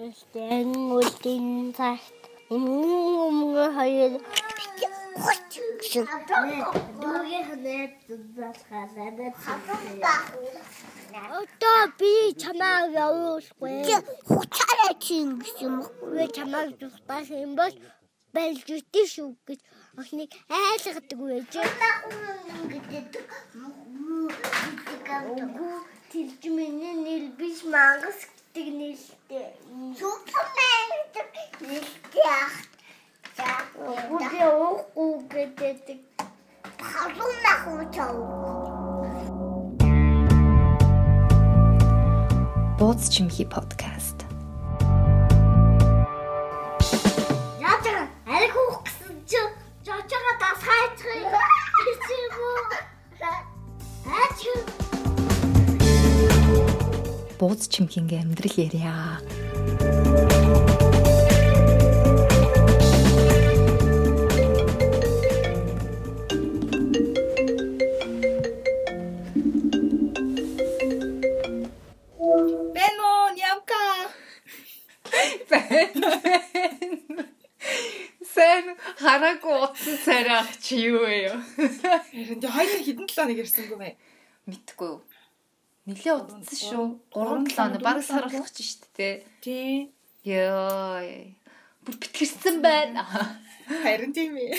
Гэхдээ үлдэн цагт өмнө хоёр гэсэн. Дүүгийн ханаад залхалаад. Одоо би чамаа явуулахгүй. Хуцаараа чинь гэсэн юм. Би чамаа зүгтааш юм бол байлж үтээ шүү гэж охиныг айлгадаг байж. Тэлж миний нэл биш мангас гэдэг нэлтэй. Супермен нэлтэй ах. Үгүй уухгүй гэдэг. Халуун нах уучаа. Бууз чимхи подкаст. Яатаа аль хуух гэсэн чи жожоо дас хайцгыг хийчих үү? Аач. Бууз чимхинගේ амьдрал ярья. Бэн уу, нямка. Сэн хараагүй утсан царай ах чи юу вэ? Харин тий хоёул хідэн 7 хоног ирсэнгүй мэ. Мэдгүй юу. Нилээ утсан шүү. 3 7 хоног баг сар болох ч шүү дээ. Тий. Йоо. Бүр битгэрсэн байна. Харин тийм ээ.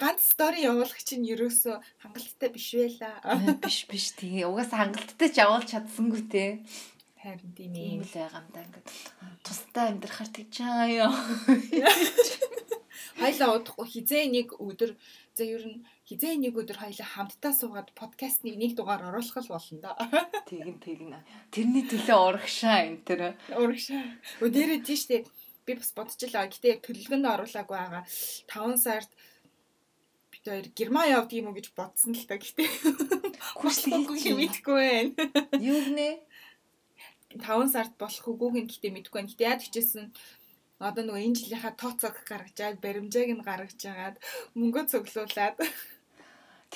Ганц стори явуулах чинь ерөөсөө хангалттай биш байлаа. Биш биш тэгээ угаасаа хангалттай ч явуулж чадсангүй те. Харин тийм Ийм ээ. л байгаа юм да ингээд тустай амьдрахаар тэгж байгаа ёо. Хоёлаа удахгүй хизээ нэг өдөр за ер нь хизээ нэг өдөр хоёлаа хамтдаа суугаад подкастны нэг дугаар оруулах л болно да. Тэгин тэгнэ. Тэрний төлөө урагшаа энэ тэр. Урагшаа. Өдөрөө тийштэй би бас бодчихлаа. Гэтэ яг төлөвлөгөөнд оруулаагүй байгаа. 5 сард бид хоёр Герман явдаг юм уу гэж бодсон л та. Гэтэ хүслэхгүй юм мэдгүй байна. Юу гинэ? 5 сард болох үгүйг нь гэтээ мэдгүй байна. Гэтэ яад хичээсэн одоо нөгөө энэ жилийнхаа тооцоог гаргажаад баримжааг нь гаргаж агаад мөнгө цуглуулад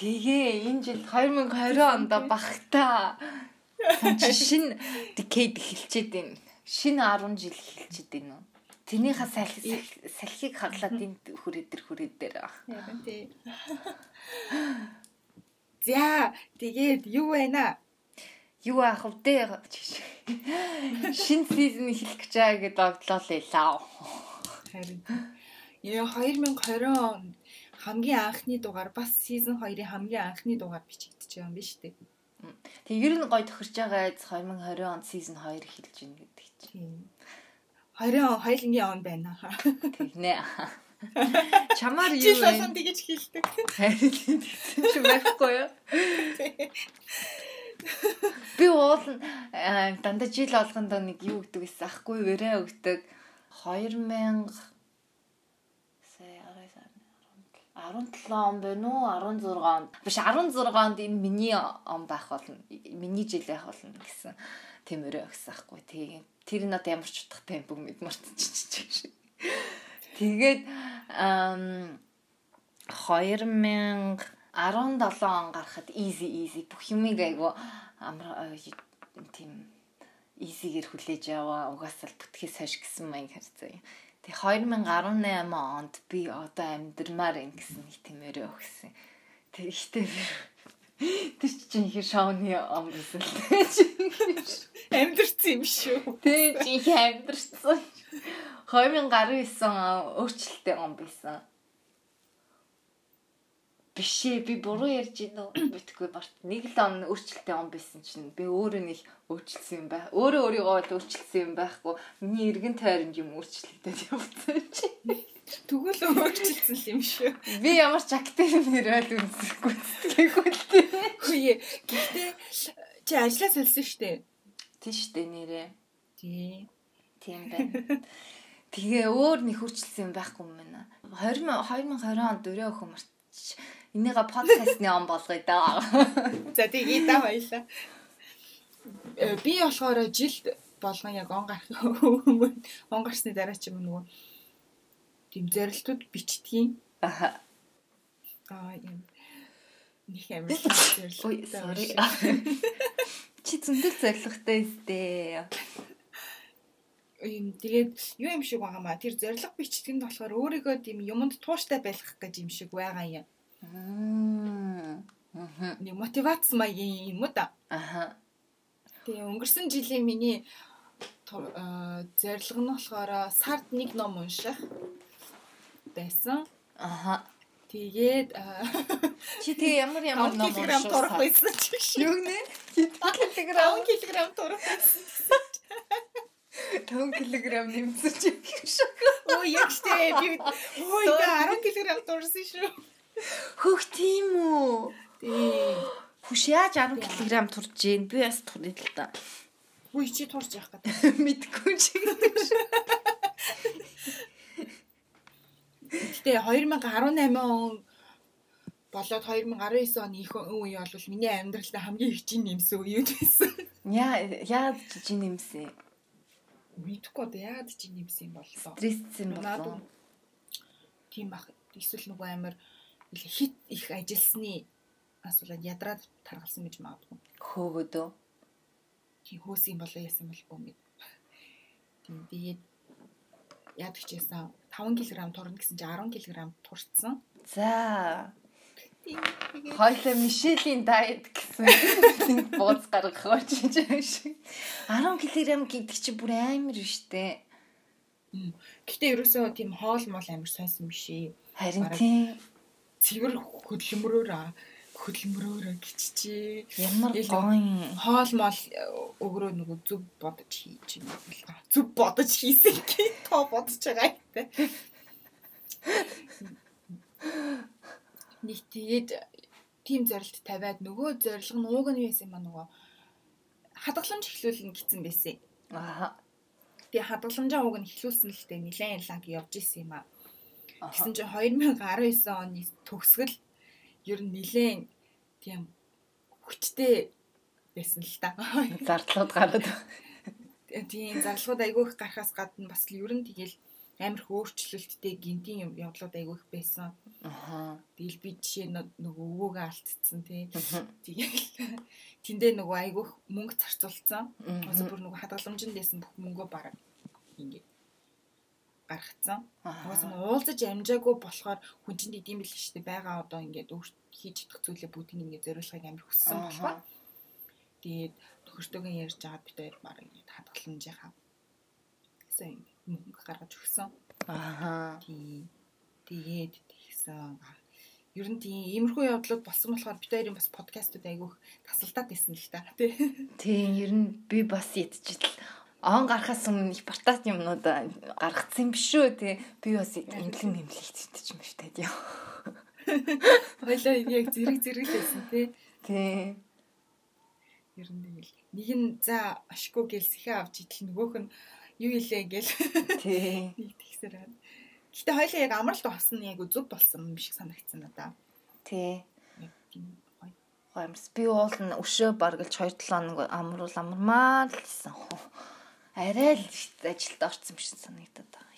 Тэгээ энэ жил 2020 онд багтаа чи шин decade эхэлчихэд байна. Шинэ 10 жил эхэлчихэд байна уу? Тэрнийхээ салхи салхийг хаглаад энд хүрээ дээр хүрээ дээр. Ярин тий. За тэгээд юу байна? Юу аах вэ? Шинэ сизон эхлэх гэж байгаа гэдээ огтлоо лээ. Харин яа 2020 он хамгийн анхны дугаар бас сизон 2-ын хамгийн анхны дугаар бичигдэж байгаа юм биш үү? Тэг ер нь гой тохирч байгаа айц 2020 онд сизон 2 эхэлж байна гэдэг чинь. Тийм. 20 он хоёлынгийн он байна. Тэгнэ. Чамаар юу вэ? болгон тэгэж хэлдэг. Харин тийм ч байхгүй юу? Би уул нь аа, дандаа жил болгонд нэг юу гэдэг гэсэн ахгүй вэрэ өгдөг 2000 сая 17 он байна уу? 16 он биш 16 онд энэ миний он байх болно. Миний жил байх болно гэсэн тиймэрээ өгсөн ахгүй тийм тэр нь одоо ямар ч утгатай юм бүгд мэд мартчихчих тэгээд ам 2017 он гарахад easy easy бүх юмыг айгу амар тийм easy-гэр хүлээж аваа. Угаасаа л бүтгээс хойш гэсэн маяг харцаа юм. Тэг 2018 онд би одоо амьдрмаар ин гэсэн нэг тиймэрээ өгсөн. Тэг ихтэй тэр чинь их шоуны ам гэсэн л Амьдэрсэн юм шүү. Тэг чи их амьдрсан. 2019 он өөрчлөлттэй он байсан. Биш ээ би буруу ярьж байна уу? Битгүй барт. Нэг л он өөрчлөлттэй он байсан чинь би өөрөө нэг өөрчлөсөн юм байх. Өөрөө өөрийгөө л өөрчлөсөн юм байхгүй. Миний эргэн тойронд юм өөрчлөлттэй явцсан чи. Тэгвэл өөрчлөлтсөн л юм шүү. Би ямар ч актив нэрэл үзэхгүй сэтгэхгүй л тийм. Хөөе. Гэхдээ чи ажлаа солисон штэ. Тийш дээ нэрээ. Тий. Тийм байна. Тэгээ өөр нэг хурцлсан юм байхгүй юм байна. 20 2020 онд дөрөө өхөн Энийга подкастны он болгоё да. За тэгээ да баялаа. Э, Би болохоор жилд болгон яг он гарах өмнө он гарсны дараа ч юм нөгөө тийм зорилтууд бичдгийн. Аха. Аа юм. Них Ой, sorry. Чи зөндөл зоригтой өстэй. юм тэгээд юу юм шиг байгаамаа тэр зориг бичтгэнд болохоор өөрийгөө тийм юмд тууштай байх гэж юм шиг байгаа юм. Мгм. Нэг мотивац маягийн юм уу да. Аха. Тэгээ өнгөрсөн жилийн миний аа, зорилго нь болохоор сард нэг ном унших байсан. Аха. Тэгээд аа, Чи тэгээ ямар ямар 5 ном кг уншсан? турах байсан ч шиг. Юу нэ? 5 кг турах байсан. 5 кг нэмсэн чи юм шиг. Оо яг штэ би да 10 кг турсан шүү. Хөх тийм үү? Тий. Хүш яаж 10 кг турж гин? Би бас турна л та. Үй чи турж явах гэдэг. Мэдгүй чи. Гэтэ 2018 он болоод 2019 оны их үе бол миний амьдралд хамгийн их жин нэмсэн үе байсан. Яа яа чи нэмсэн? Мэдхгүй одоо яагаад жин нэмсэн юм бол тоо. Стресссэн болов. тийм бах. Эсвэл нөгөө амар хит их ажилласны асуулаад ядраад таргалсан гэж магадгүй. Хөөгөөдөө. Тийм хөөс юм болоо яасан уу мэд. Тэгээд ч ясан 5 кг турна гэсэн чи 10 кг турцсан. За. Хойлоо Мишелийн дайет гэсэн бууз гаргах очиж байгаа шиг. 10 кг гэдэг чи бүр амар штэ. Гэтэ ерөөсөө тийм хоол мол амар сонсон биш ээ. Харин тийм Цэвэр хөдөлмөрөөр хөдөлмөрөөр гिचчээ. ямар гоё. Хоол мол э, өгрөө нөгөө зүв бодож хийж юм байна. Зүв бодож хийсэн гэх тоо бодож байгаа юм. Нэг тэгээд тийм зорилт тавиад нөгөө зорилго нь ууг нь юу байсан юм ба нөгөө хадгаламж эхлүүлнэ гэсэн байсан. Аа. Тэгээ хадгаламжаа ууг нь эхлүүлсэн л дээ нилээн лаг явж исэн юм аа. Аха. Гэсэн чинь 2019 оны төгсгөл ер нь нилээн тийм хүчтэй байсан л та. Зардлууд гараад. Тийм зарлууд айгүй их гарахаас гадна бас ер нь тэгэл амар их өөрчлөлттэй гинтийн юм явдлууд айгүй их байсан. Аха. Тэгэл би жишээ нөгөө өвөөгөө алдцсан тий. Тэгэл тэндээ нөгөө айгүй их мөнгө зарцуулсан. Осо бүр нөгөө хадгаламжинд дэсэн бүх мөнгөө бараг ингэ гаргацсан. Угаас нь уулзаж амжаагүй болохоор хүн чинь идэм бил шүү дээ. Бага одоо ингээд өөрт хийж идэх зүйлээ бүгдийг ингээд зориулахыг амар хүссэн болохоор тэгээд төгөртөөгөө ярьж агаад бид хоёр баг ингээд хадгаламжийнхаа гэсэн мөнгө гаргаж өгсөн. Тий. Тэгээд тэгсэн. Ер нь тийм иймэрхүү явдлууд болсон болохоор бид хоёрын бас подкастууд айгүйх тасалдаад байсан л та. Тий. Тийм ер нь би бас ядчил. Он гарахаас өмнө их бартат юмнууд гаргацсан биш үү тий. Би бас имлэг нэмлэгт ч юм биш таа. Хойлоо яг зэрэг зэрэг л байсан тий. Тий. Ер нь тэгэл нэг нь за ашгүй гэл сэхэ авч идэл нөгөөх нь юу илээ гэл Тий. нэг тэгсээр байна. Гэтэ хоёлаа яг амралт болсон яг зөв болсон юм шиг санагдсан надаа. Тий. Гоё. Гомс би уул нь өшөө баргалж 2 7 хоног амруул амармаар л хийсэн. Арай л ажилд орсон шиг санагдаад байгаа.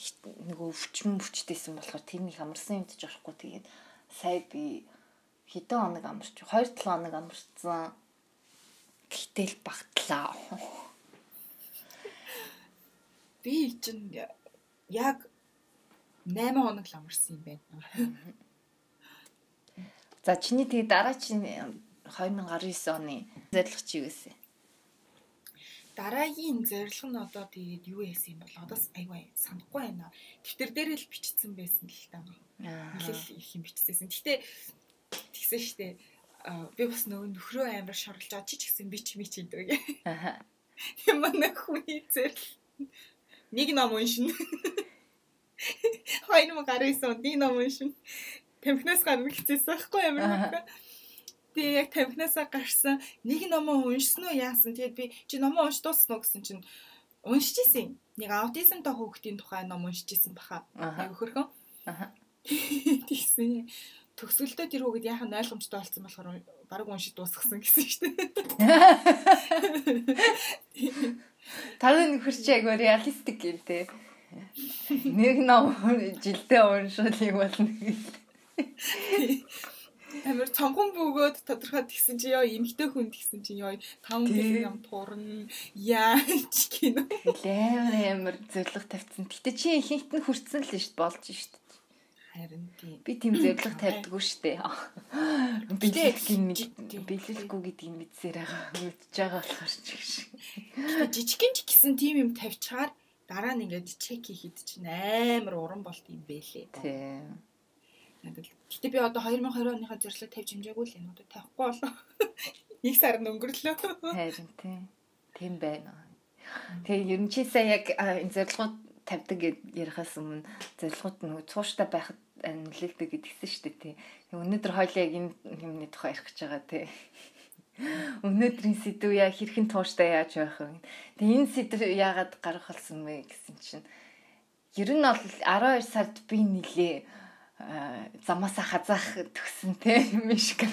Нөгөө өвчмөн өвчтэйсэн болохоор тэрнийг амарсан юм гэж орохгүй тэгээд сая би хэдэн хоног амарч 2 7 хоног амарсан. Гэтэл багтлаа. Би чинь яг 8 хоног л амарсан юм байна. За чиний тэгээ дараа чинь 2019 оны зорилго чи юу гэсэн? Дараагийн зорилго нь одоо тэгээд юу яасан юм бол одоо айгүй санахгүй байна. Дэвтэр дээр л бичсэн байсан л та. Нилээл их юм бичсэн. Гэтэ тэгсэн штэ би бас нөгөө нөхрөө амар шорлож байгаа чи ч гэсэн би ч ми ч гэдэг. Аа. Тийм манай хүний зорилго. Нэг ном уншина. Хоёр ма гарсан нэг ном уншина. Тамхинаас гарна гэцээс байхгүй ямар Тэгээ яг тамхинаасаа гарсан нэг номоо уншсан уу яасан. Тэгээд би чи номоо унш дууссан уу гэсэн чинь уншиж исэн. Нэг аутизмтай хүүхдийн тухай ном уншиж исэн баха. Аха. Айгу хөрхөн. Аха. Тэгсэн. Төгсгөлдөө тэр хүүхэд яахан ойлгомжтой болсон болохоор бараг уншиж дуусгасан гэсэн шүү дээ. Таны нөхөр чи айгу реалистик юм те. Нэг ном жилдээ уншуулыг болно гэл. Амар цонгон бөгөөд тодорхой тэгсэн чи ёо эмгтэй хүн тэгсэн чи ёо таван гэлэн ям турна яаж гинэ. Амар амар зөвлөг тавьсан. Гэтэ чи ихэнх нь хүрсэн л шүү дээ болж шүү дээ. Харин тийм. Би тийм зөвлөг тавьдаггүй шүү дээ. Билет гин билетгүй гэдгийг мэдсээр байгаа. Мэдж байгаа болохоор ч. Гэтэ жижигэн ч гэсэн тийм юм тавьчихаар дараа нь ингээд чек хийхэд чинь амар уран болт юм бэлээ. Тийм. Гэтэ би одоо 2020 оныхаа зорилго тавьж хэмжээгүй л юм одоо тавихгүй болоо. Нэг сар нь өнгөрлөө. Харин тийм. Тийм байна. Тэгээ ер нь чи сая яг энэ зорилгууд тавьдаг гэд ярихаас өмнө зорилгууд нөгөө цууштай байхад нөлөөлдөг гэдгийгсэн шүү дээ тий. Өнөөдөр хоёлаа яг энэ юмны тухай ярих гэж байгаа тий. Өнөөдрийн сэдв яа хэрхэн тууштай яаж байх вэ? Тэгээ энэ сэдв яагаад гарах болсон бэ гэсэн чинь ер нь бол 12 сард би нилээ замаасаа хазаах төгсөн те мишка.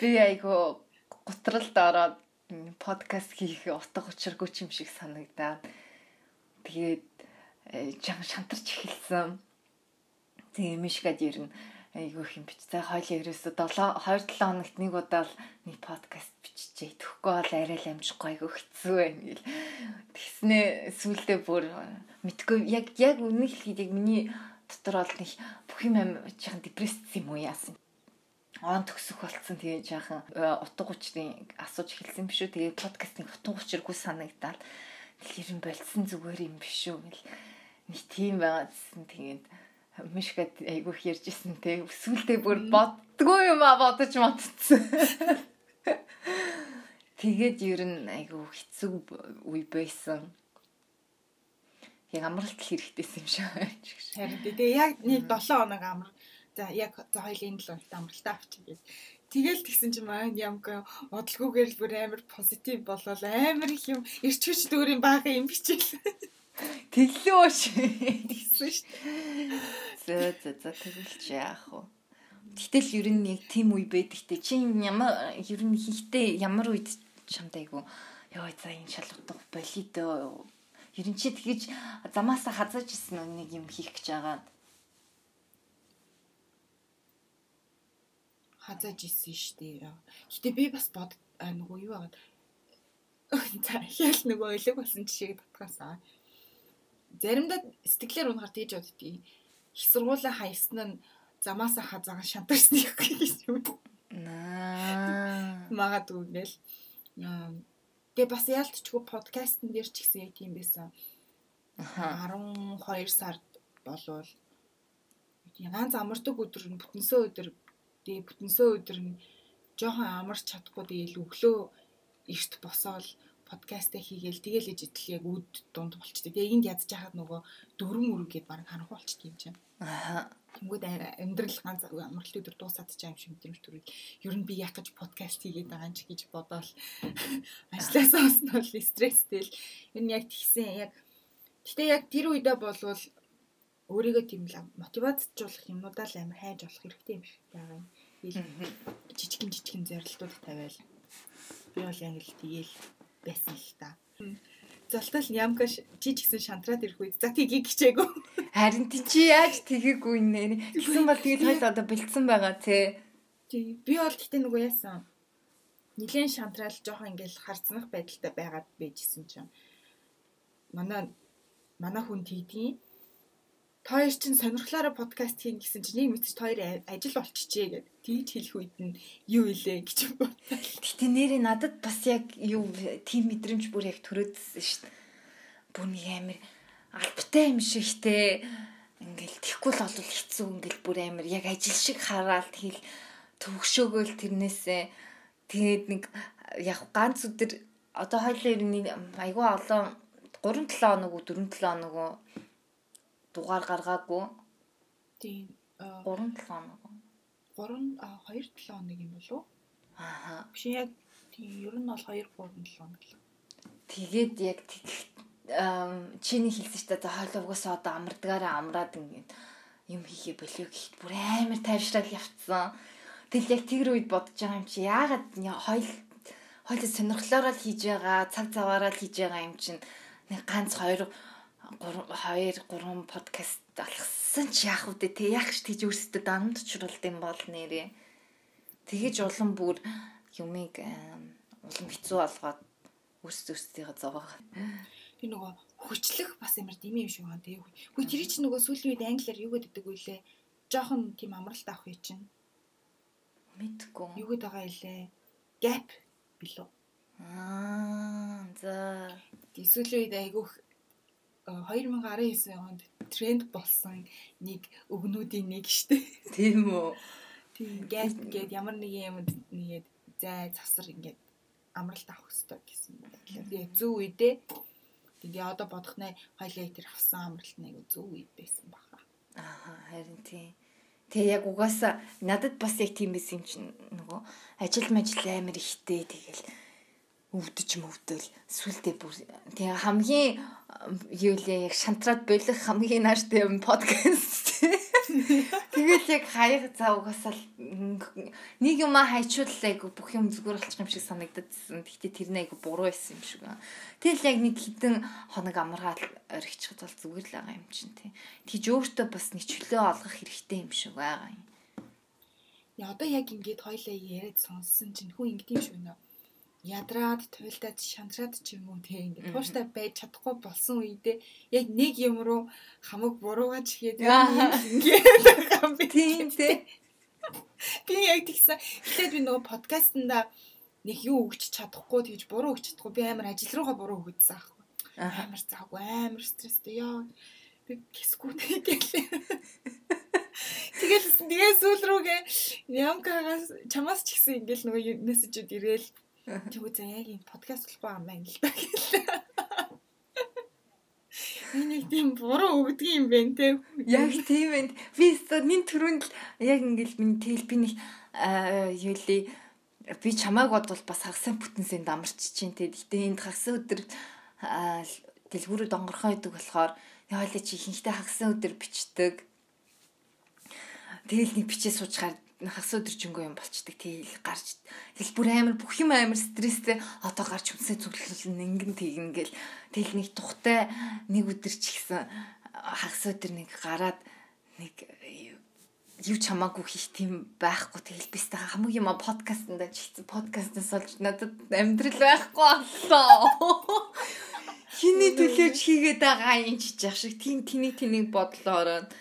Би айгу гутралд ороод подкаст хийх утга учиргүй юм шиг санагдаад тэгээд жан шантарч эхэлсэн. Тэгээ мишкад ер нь айгу их юм бич. За хойлоо ерөөсө 7 2 7 хоногт нэг удаа л нэг подкаст биччихээ. Тэхгүй бол арай л амжихгүй айгу хэцүү байна гэл. Тэгснээ сүулдэ бүр мэдгүй яг яг үнийг хэлэхэд яг миний дотор бол нэг бүх юм амжихан депресс юм уу яасан. Он төгсөх болцсон тэгээ жаахан утга учирын асууж эхэлсэн биш үү. Тэгээ подкастын утга учиргүй санагдаад тэгэхээр юм болцсон зүгээр юм биш үү гэл нэг тийм байгаа гэсэн тэгээд мишгэд айгүйх ярьжсэн те өсвөлдөө бүр боддгоо юм а бодож матцсан. Тэгээд ер нь айгүй хэцүү үе байсан яг амралт хэрэгтэйсэн юм шиг байна. Харин тэгээ яг нэг 7 хоног амар. За яг за хоёлын 7 хоногт амралтаа авчихъя. Тэгэл тэгсэн чинь маань ямка бодлогоогоор л бүр амар позитив болол амар их юм ирч хүч дүүрийн баага юм бичээл. Тэглөө ш. Тэгсэн ш. За за за тэгэлч яах вэ? Гэтэл ер нь яг тийм үе байдаг те. Чи ямар ер нь хийхдээ ямар үед чамд айгу ёо за энэ шалгах болидо Ер нь чи тэгэж замаасаа хазаж исэн нэг юм хийх гэж байгаа. Хазаж исэн шүү дээ. Гэтэ би бас бод нөгөө юу байгаа. За ял нөгөө илэг болсон жишээг татгаасаа. Заримдаа сэтгэлээр унахаар тэгж боддгийг. Их сургуулаа хайсан нь замаасаа хазаага шантарсан гэж юм. Наа. Магадгүй ингээл Тэгээ бас яалтчгүй подкастн дээр ч гэсэн яг тийм байсан. 12 сард болвол ганц амардаг өдөр нь бүтэнсөө өдөр тэгээ бүтэнсөө өдөр нь жоохон амарч чадахгүй тэгээл өглөө эрт босоол подкастаа хийгээл тэгээл иж идэл яг үд дунд болчтой. Тэгээ энд ядж хахад нөгөө дөрвөн үрэг гэдээ баг харанхуй болчтой юм чинь. Аа. Тэнгүүд амьдрал ганц амралт өдөр дуусаад чаа юм шиг мэдрэмж төрөл. Ер нь би яг гэж подкаст хийгээд байгаа юм чи гэж бодоол ажлаасаа осноо л стресстэй л. Ер нь яг тэгсэн яг Гэтэ яг тэр үедээ болвол өөрийгөө тийм л мотивацжуулах юмудаа л амар хайж болох хэрэгтэй юм шиг байгаа юм. Жижигэн жижигэн зорилтууд тавиал. Би бол яг л тэгээл байсан л та. Золтол ямка чи ч гэсэн шантраад ирэх үед за тгий гिचээгөө. Харин чи яаж тгийгүй нэ. Тэгсэн бол тэгээд хойл одоо бэлдсэн байгаа тий. Тий. Би бол гэтээ нөгөө яасан. Нилийн шантраал жоохон ингээл харцнах байдалтай байгаад байжсэн чинь. Манай манай хүн тэгдгийн та хоёр чинь сонирхлаараа подкаст хийн гэсэн чинь нэг мэдчих та хоёр ажил болчихжээ гэд. Тэгж хэлэх үед нь юу илээ гэж бодлоо. Гэтэ нэрээ надад бас яг юу тийм мэдрэмж бүр яг төрөөдсөн шүү дээ. Бүр нэг амир албатай юм шигтэй ингээл тэгхгүй л бол хэцүү. Ингээл бүр амир яг ажил шиг хараад тэгэл төвөгшөөгөөл тэрнээсээ. Тэгээд нэг яг ганц өдөр одоо хоёлаа ер нь айгүй олон 3 7 хоног уу 4 7 хоног дугаар гаргаагүй. Тийм. 3 7 хоног. 3 а 2 7 хоног юм болов уу? Аа. Биш яг тийм ер нь бол 2 3 7 хоног л. Тэгээд яг чиний хэлсэн чинь за хойлоогоос одоо амардгаараа амраад ингээд юм хийхээ болио гэхэд бүр амар тайвшрал явцсан. Тэгэл яг тэр үед бодож байгаа юм чи яагаад хойл хойлоо сонирхлоороо л хийж байгаа, цаг заваараа л хийж байгаа юм чинь нэг ганц хоёр 2 3 подкаст алхсан Авсан ч яах вэ те яг ч тийж өөрсдөө дамд чуралд юм бол нэрээ. Тэгэж улам бүр юмыг улам хэцүү болгоод өөрсдөө өөрсдийгөө зовоогоо. Тэр нөгөө хүчлэх бас ямар дими юм шиг байна тий. Хүй тэр чинь нөгөө сүүлийн үед англиар юу гэдэг вүлээ? Жохон тийм амралт авах юм чинь. Мэдгүй. Юу гэдэг байгаа илээ? Gap билүү? Аа за. Сүүлийн үед айгүйх 2019 онд тренд болсон нэг өгнүүдийн нэг штэ. Тийм үү. Тийм gap гээд ямар нэг юм нэгээд зай засар ингээд амралт авах хэрэгтэй гэсэн юм байна. Тэгээ зүү үедээ тэгээ одоо бодох нэ хоёлаа тэр авсан амралт нэг зүү үед байсан баха. Аа харин тийм. Тэгээ яг угаасаа надад бас яг тийм байсан юм чинь нөгөө ажил мажил амар ихтэй тэгэл өвдөж мөвдөл сүлдээ бүр тэгээ хамгийн юу лээ яг шантраад болох хамгийн нааштай юм подкаст. Тэгэл яг хаяг цаа угаасаа нэг юм хайчууллаа айгу бүх юм зүгээр болчих юм шиг санагдадсан. Гэхдээ тэр нь айгу буруу байсан юм шиг байна. Тэгэл яг нэг хідэн хоног амаргаад орхичиход бол зүгээр л байгаа юм чинь тий. Тэгж өөртөө бас нэг чөлөө олгох хэрэгтэй юм шиг байгаа юм. Яа одоо яг ингээд хоёлаа яриад сонссон чинь хүн ингэдэм шиг байна ядраад туйлдаад шантраад ч юм уу те ингээд тууштай байж чадахгүй болсон үедээ яг нэг юм руу хамаг буруугаж хийгээд ингээд байгаа би тийм те. Би яг тэгсэн. Эхлээд би нөгөө подкастнда нэг юу өгч чадахгүй тэгж буруу өгч чадахгүй би амар ажил руугаа буруу өгдсөн аахгүй. Амар заагүй амар стресстэй яа би кисгүй тэгэл Тэгэл тэгээ сүүл рүүгээ ямкагаас чамаас ч гэсэн ингээл нөгөө мессежүүд ирээл Тэгвэл за яг юм подкаст болохгүй юм байна л да гэлээ. Энийг тийм буруу өгдөг юм бэ те. Яг тийм байна. Би нэг төрөнд л яг ингээл миний тэл би нэг юули би чамааг бодвол бас хагасан бүтэнсэнд амарч чинь те. Гэтэ энд хагасан өдөр дэлгүүрүүд онгорхоо идэг болохоор яалаа чи ихэнхдээ хагасан өдөр бичдэг. Тэгэл нэг бичээ суучгаар хагас өдөржингөө юм болчдөг тэгэл гарч тэгэл бүр амар бүх юм амар стресстэй. Одоо гарч хүнсээ зүглэл ингэн тэгнэ гэл. Тэгэл нэг тухтай нэг өдөр ч ихсэн хагас өдөр нэг гараад нэг юу чамаагүй хийх тийм байхгүй. Тэгэл би та хамгийн юм подкастнда чийсэн подкастнаас олж надад амьдрал байхгүй боллоо. Хиний төлөөж хийгээд байгаа юм чиж шиг. Тийм тэний тэнийг бодлоо ороод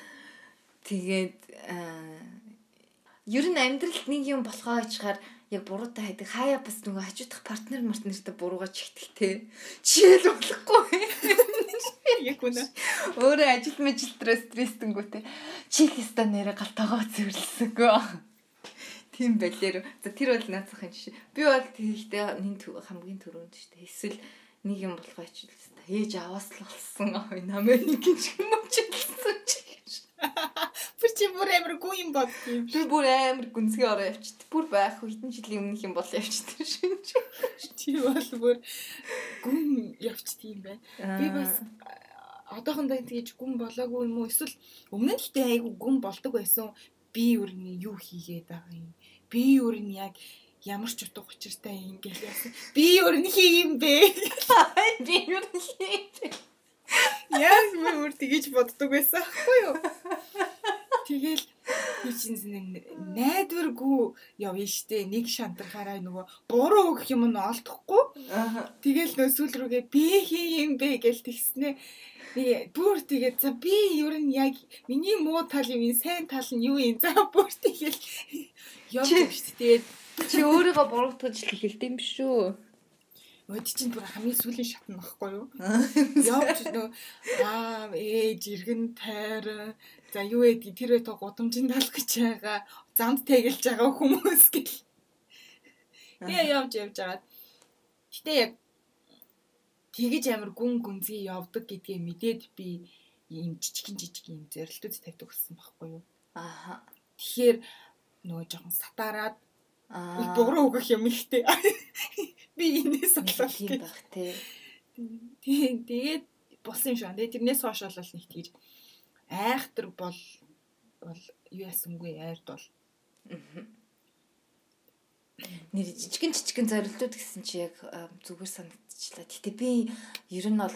тэгээд ер нь амьдралд нэг юм болохоо ичгаар яг буруутай хайдаг. Хаяа бас нөгөө хажуудах партнер мартнертэй буруугаа чигтэл те жишээл болохгүй яг үнэ. Өөрөө ажил дээр стресстэнгүй те. Чи хэвээр нэрэ галтагаа зөвлөсөгөө тийм байлэр за тэр бол наацхан жишээ би бол тэгэхдээ нэг хамгийн түрүүнд шүү дээ. Эсвэл нэг юм болохоо ичвэл ээж аваас л болсон. Ой намайг нэг юм ч юм уу ч гэсэн чи Бүр чи бүр амар гүн юм бод юм. Би бүр амар гүнзгий ороо явчихд. Бүр байх хэдэн жилийн өмнөх юм бол явчихд шин. Чи бол бүр гүн явчихд юм байна. Би бас одоохондоо тэгэж гүн болоогүй юм уу? Эсвэл өмнө нь ихтэй айгу гүн болдог байсан. Би өөр нь юу хийгээд байгаа юм. Би өөр нь яг ямар ч утга учиртай юм гээл яасан. Би өөр нь хийм бэ. Би өөр нь хийм. Яг мөр тэгэж боддог байсан аахгүй юу? Тэгэл би чинь найдваргүй явна штэ нэг шантрахаараа нөгөө буруу өгөх юм нь олдохгүй. Тэгэл нөө сүүл рүүгээ би хийм бэ гэж тэгснэ. Би бүр тэгээд за би ер нь яг миний муу тал юм сайн тал нь юу юм за бүр тэгэл явж штэ тэгээд чи өөрийгөө буруутгаж хэлдэг юм шүү. Өд чинь бүр хамгийн сүүлийн шат нь багхгүй юу? Явж нөө аа ээж иргэн тайр за юу ээ тэр өтө гудамжинд талах гэж байгаа замд тэгэлж байгаа хүмүүс гэл. Тэгээ явж явж агаад. Гэтэ яг тэгэж амар гүн гүнзгий явдаг гэдгээ мэдээд би ийм жижигэн жижиг юм зөрлөлтүүд тавьдаг болсон байхгүй юу? Ааха. Тэгэхээр нөгөө жоохон сатараад Аа. Буруу өгөх юм ихтэй. Би энэс болов юм баг тий. Тэгээд болсон юм шиг. Тэгээд тэрнээс хойш бол нэг тийж айхтар бол бол юу ясангүй айрд бол. Нэр жижигэн жижигэн зорилтууд гэсэн чи яг зүгээр санагдчихлаа. Гэтэ би ер нь бол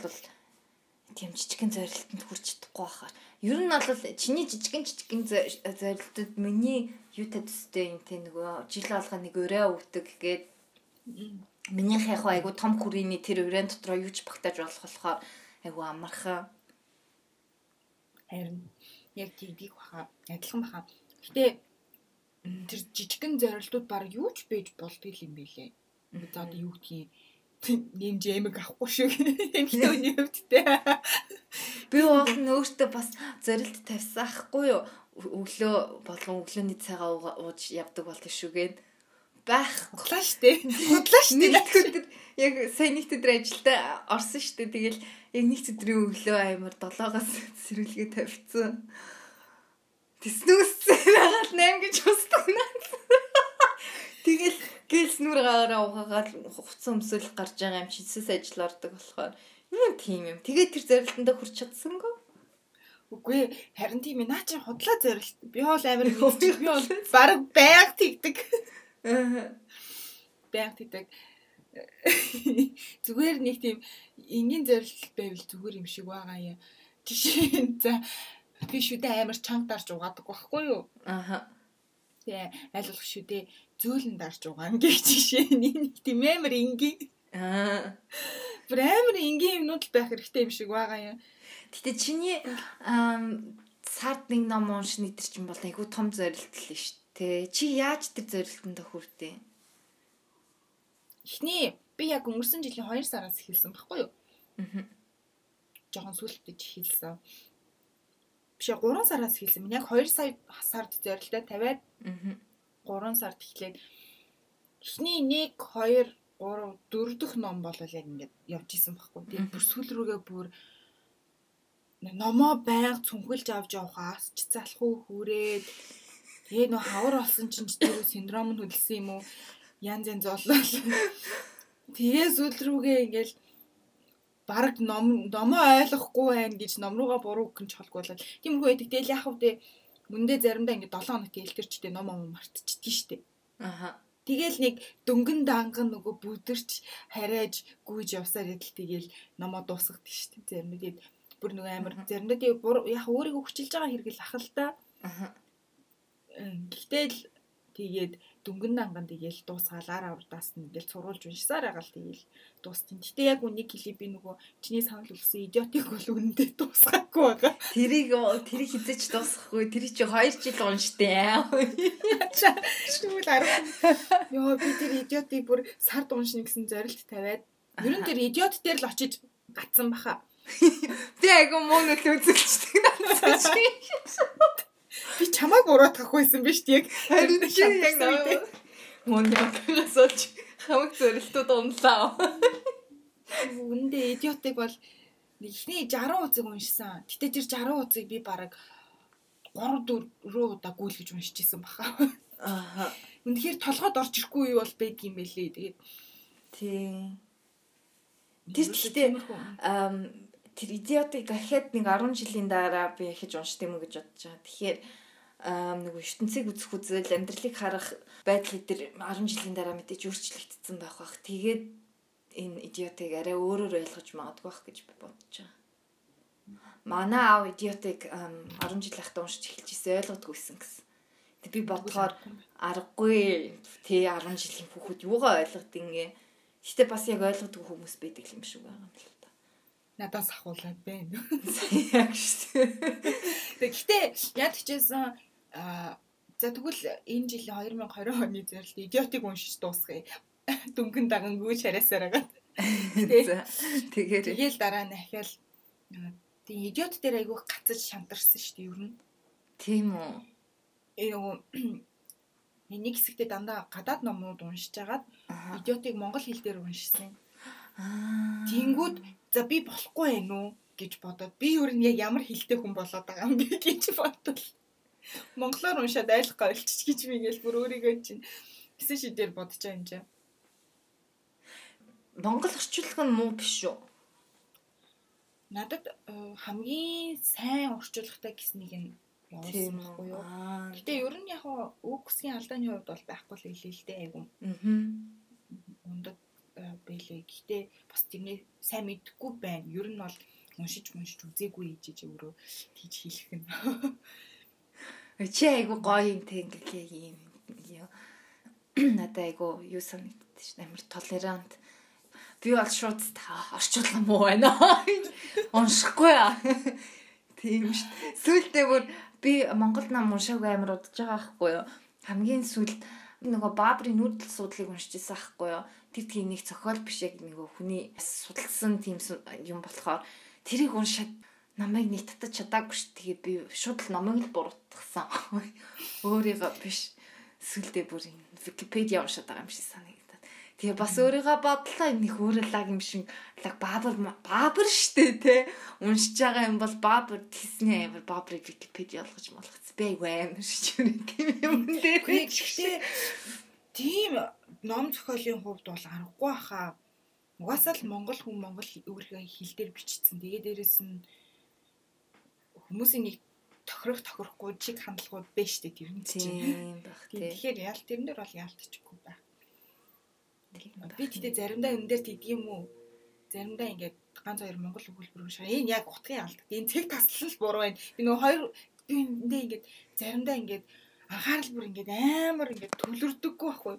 тийм жижигэн зорилтонд хүрч чадахгүй байхаар. Ер нь бол чиний жижигэн жижигэн зорилтод миний юутай төстэй юм те нөгөө жил алга нэг өрөө өгдөг гээд минийх яг айгу том хүрээний тэр өрөөнд дотроо юу ч багтааж болох болохоор айгу амархан. Харин яг тийдийг баха адилхан баха. Гэтэ тэр жижигэн зорилтууд баг юу ч байж болдго юм билэ. За одоо юу гэдгийг нэмж эмэг авахгүй шүү. Эмэгтэйний хувьд те. Би бол нөөстөө бас зорилт тавьсан ахгүй юу? Өглөө болгон өглөөний цагаа ууж явдаг бол тийшүүгээд байх. Худлаа штэ. Худлаа штэ. Нэг өдөр яг сайн нэг өдөр ажилдаа орсон штэ. Тэгэл яг нэг өдрийн өглөө аймар 7-оос сэрүүлгээ тавьсан. Тэснүүс байгаад 8 гэж устдаг наа. Тэгэл гэлс нүр гаараа ухаагаад хуцсан өмсөл гарч байгаа юм чи сэс ажил ордог болохоор юм тийм юм. Тэгээд тэр зорилтондоо хүрч чадсангүй. Үгүй харин тийм ээ наа чи худлаа зорилт. Би бол амар би бол баг байг тэгдэг. Байг тэгдэг. Зүгээр нэг тийм энгийн зорилт байвал зүгээр юм шиг байгаа юм. Жишээ нь за би шүдэ амар чанга дарж угаадаг байхгүй юу? Аха. Тэ аль болох шүдэ зөөлөн дарж угаана гэх жишээ нь нэг тийм амар энгийн. Аа. Бүр амар энгийн юмнууд л байх хэрэгтэй юм шиг байгаа юм. Гэтэ чиний сард нэг ном уншны тэр чинь бол айгүй том зорилт л шүү дээ. Чи яаж тэр зорилтонд хүрдээ? Эхний би яг өнгөрсөн жилийн 2 сараас эхэлсэн байхгүй юу? Аа. Жохон сүлтэж эхэлсэн. Биш 3 сараас эхэлсэн. Миний яг 2 сая сард зорилтоо тавиад Аа. 3 сард эхлээд эхний 1 2 3 4 дэх ном бол яг ингээд явж исэн байхгүй. Тэгээд бүр сүүл рүүгээ бүр номоо байнга цүнхэлж авч явахаас ч залах уу хүрээд тэгээ нөө хавар болсон чинь ч тэр синдром нь хөдөлсөн юм уу? Янз янз боллоо. Тэгээ сүүл рүүгээ ингээл бараг ном номоо ойлгохгүй байна гэж ном руугаа буруу гэн чолгуулаад тиймэрхүү байдаг. Тэгэл яах вэ? Мөндөө заримдаа ингээд 7 хоног гэлтэрчтэй ном ом мартчихдгийг штэ. Аха. Тэгэл нэг дөнгөн данган нөгөө бүдэрч харайж гүйж явсаар идэл тэгэл номоо дуусгадаг штэ. Заримдаа тэгээд бүр нөгөө амар заримдаа яг өөрийгөө хүчилж байгаа хэрэг л ах л та. Аха. Гэхдээ л тэгээд дөнгөн данган тэгээл дуусгаалаар аврудаас нь ингээл сурулж уншсаар байгаа л тэгээл дуустын. Гэтэ яг үнийг хэлий би нөгөө чиний санал үлсэн идиотик бол үнэндээ дуусгаагүй байгаа. Тэрийг тэрийг хизээч дуусгахгүй. Тэрийг чи 2 жил унштай. Шүүл арга. Йоо би тэр идиотик бүр сард уншина гэсэн зорилт тавиад ер нь тэр идиот дээр л очиж гацсан баха. Би айгу муу нөл үзэлчдэг. Би чамайг буруутгах байсан дээ яг. Харин чи муу нөлөөс олж хамаг зорилтууд унлаа. Үндэ идиотик бол эхний 60 үзэг уншсан. Гэтэ тэр 60 үзэг би бараг 3 4 удаа гүйлгэж уншижсэн баха. Аха. Үнэхээр толгойд орж ирэхгүй юу бол байдаг юм байлээ. Тэгээд Тий. Тэр гэхдээ ам тэр идиотыг дахиад нэг 10 жилийн дараа би яхиж уншд юм гэж бодож байгаа. Тэгэхээр нэг ертөнцийг үзэх үзэл амьдралыг харах байдал дээр 10 жилийн дараа мэдээж өөрчлөгдсөн байх бах. Тэгээд энэ идиотыг арай өөрөөр ойлгож магадгүй байх гэж би бодож байгаа. Манай аав идиотыг 10 жил ахта уншиж эхэлж ирсэн ойлгодгүйсэн гэсэн. Тэг би бодохоор аргагүй тий 10 жилийн хүүхэд юугаа ойлгод ингээ. Гэтэ бас яг ойлгодгүй хүмүүс байдаг юм шиг байгаа юм л та. надаас ахуулаад байна. Яг шүү. Гэхдээ яд хичээсэн а за тэгвэл энэ жилийн 2020 оны зорилт идиотик уншиж дуусгая. Дөнгөн даганггүй шарасаар байгаа. За, Тэгэхээр Тэгээл дараа нь ахяал тийм идиот дээр айгүйх гацаж шантарсан шүү дээ ер нь. тийм үү. Э нөгөө нэг хэсэгтээ дандаа гадаад номнууд уншиж агаад Аа. идиотыг монгол хэл дээр уншсан. Аа. Тэнгүүд за би болохгүй байх уу гэж бодоод би ер нь яг ямар хэлтэй хүн болоод байгаа юм бэ гэж бодвол монголоор уншаад айлах ойлчих гэж би ингээл бүр өөрийгөө чинь гэсэн шидээр бодож байгаа юм чинь. Монгол орчуулга нь муу биш үү? Надад э, хамгийн сайн орчуулагтай гэснийг нь явуулсан байхгүй юу? Аа. Гэтэ ер нь яг үг үсгийн алдааны хувьд бол байхгүй л дээ айгу Мгм. ундаг э, байлээ. Гэтэ бас тэрний сайн мэдхгүй байна. Ер нь бол уншиж уншиж үзээгүй ээжэж өөрөө тийж хийх нь. Чи айгу гоё юм те ингээ юм юу. Надад айгу юу санагдчих ш амар толерант. Би бол шууд орчуулсан муу байна. Уншихгүй аа. Тийм ш. Сүүлдээ бүр би Монгол нам уншаагүй амар удаж байгаа байхгүй юу. Хамгийн сүүлд нөгөө Баабрын нүүдэл суудлыг уншижсэн байхгүй юу. Тэр тийм нэг цохол биш яг нөгөө хүний судалсан тийм юм болохоор тэрийг уншаад намайг нэг татаж чадаагүй ш. Тэгээд би шууд л номыг л буруутгасан. Өөрийгөө биш. Сүлдээ бүр Википедиа уншаад байгаа юм шиг санагдаад. Тэгээ бас өөрийгөө бодлоо энэ хөөрөлаг юм шиг лаг баабар баабар штэ те. Уншиж байгаа юм бол баабар тисний амар баабрыг Википедиа олгож молгоц. Би амар шиж юм дээр. Тийм ном зохиолын хувьд бол аргагүй хаа. Угаасаа л Монгол хүн Монгол өөрийнхөө хэл дээр бичсэн. Тэгээ дээрэс нь хүмүүсийн нэг тохирох тохирохгүй чиг хандлагууд байна шүү дээ тэр нь чинь. Тэгэхээр ял тэрнэр бол яалтчихгүй байх. Би тэгтээ заримдаа энэ дээр тэгдэг юм уу? Заримдаа ингээд ганц хоёр монгол өгүүлбэр уншаа. Энэ яг утгын алдаг. Энэ цэг таслал буруу байна. Би нөгөө хоёр би эндээ ингээд заримдаа ингээд анхаарал бүр ингээд амар ингээд төвлөрдөггүй байхгүй.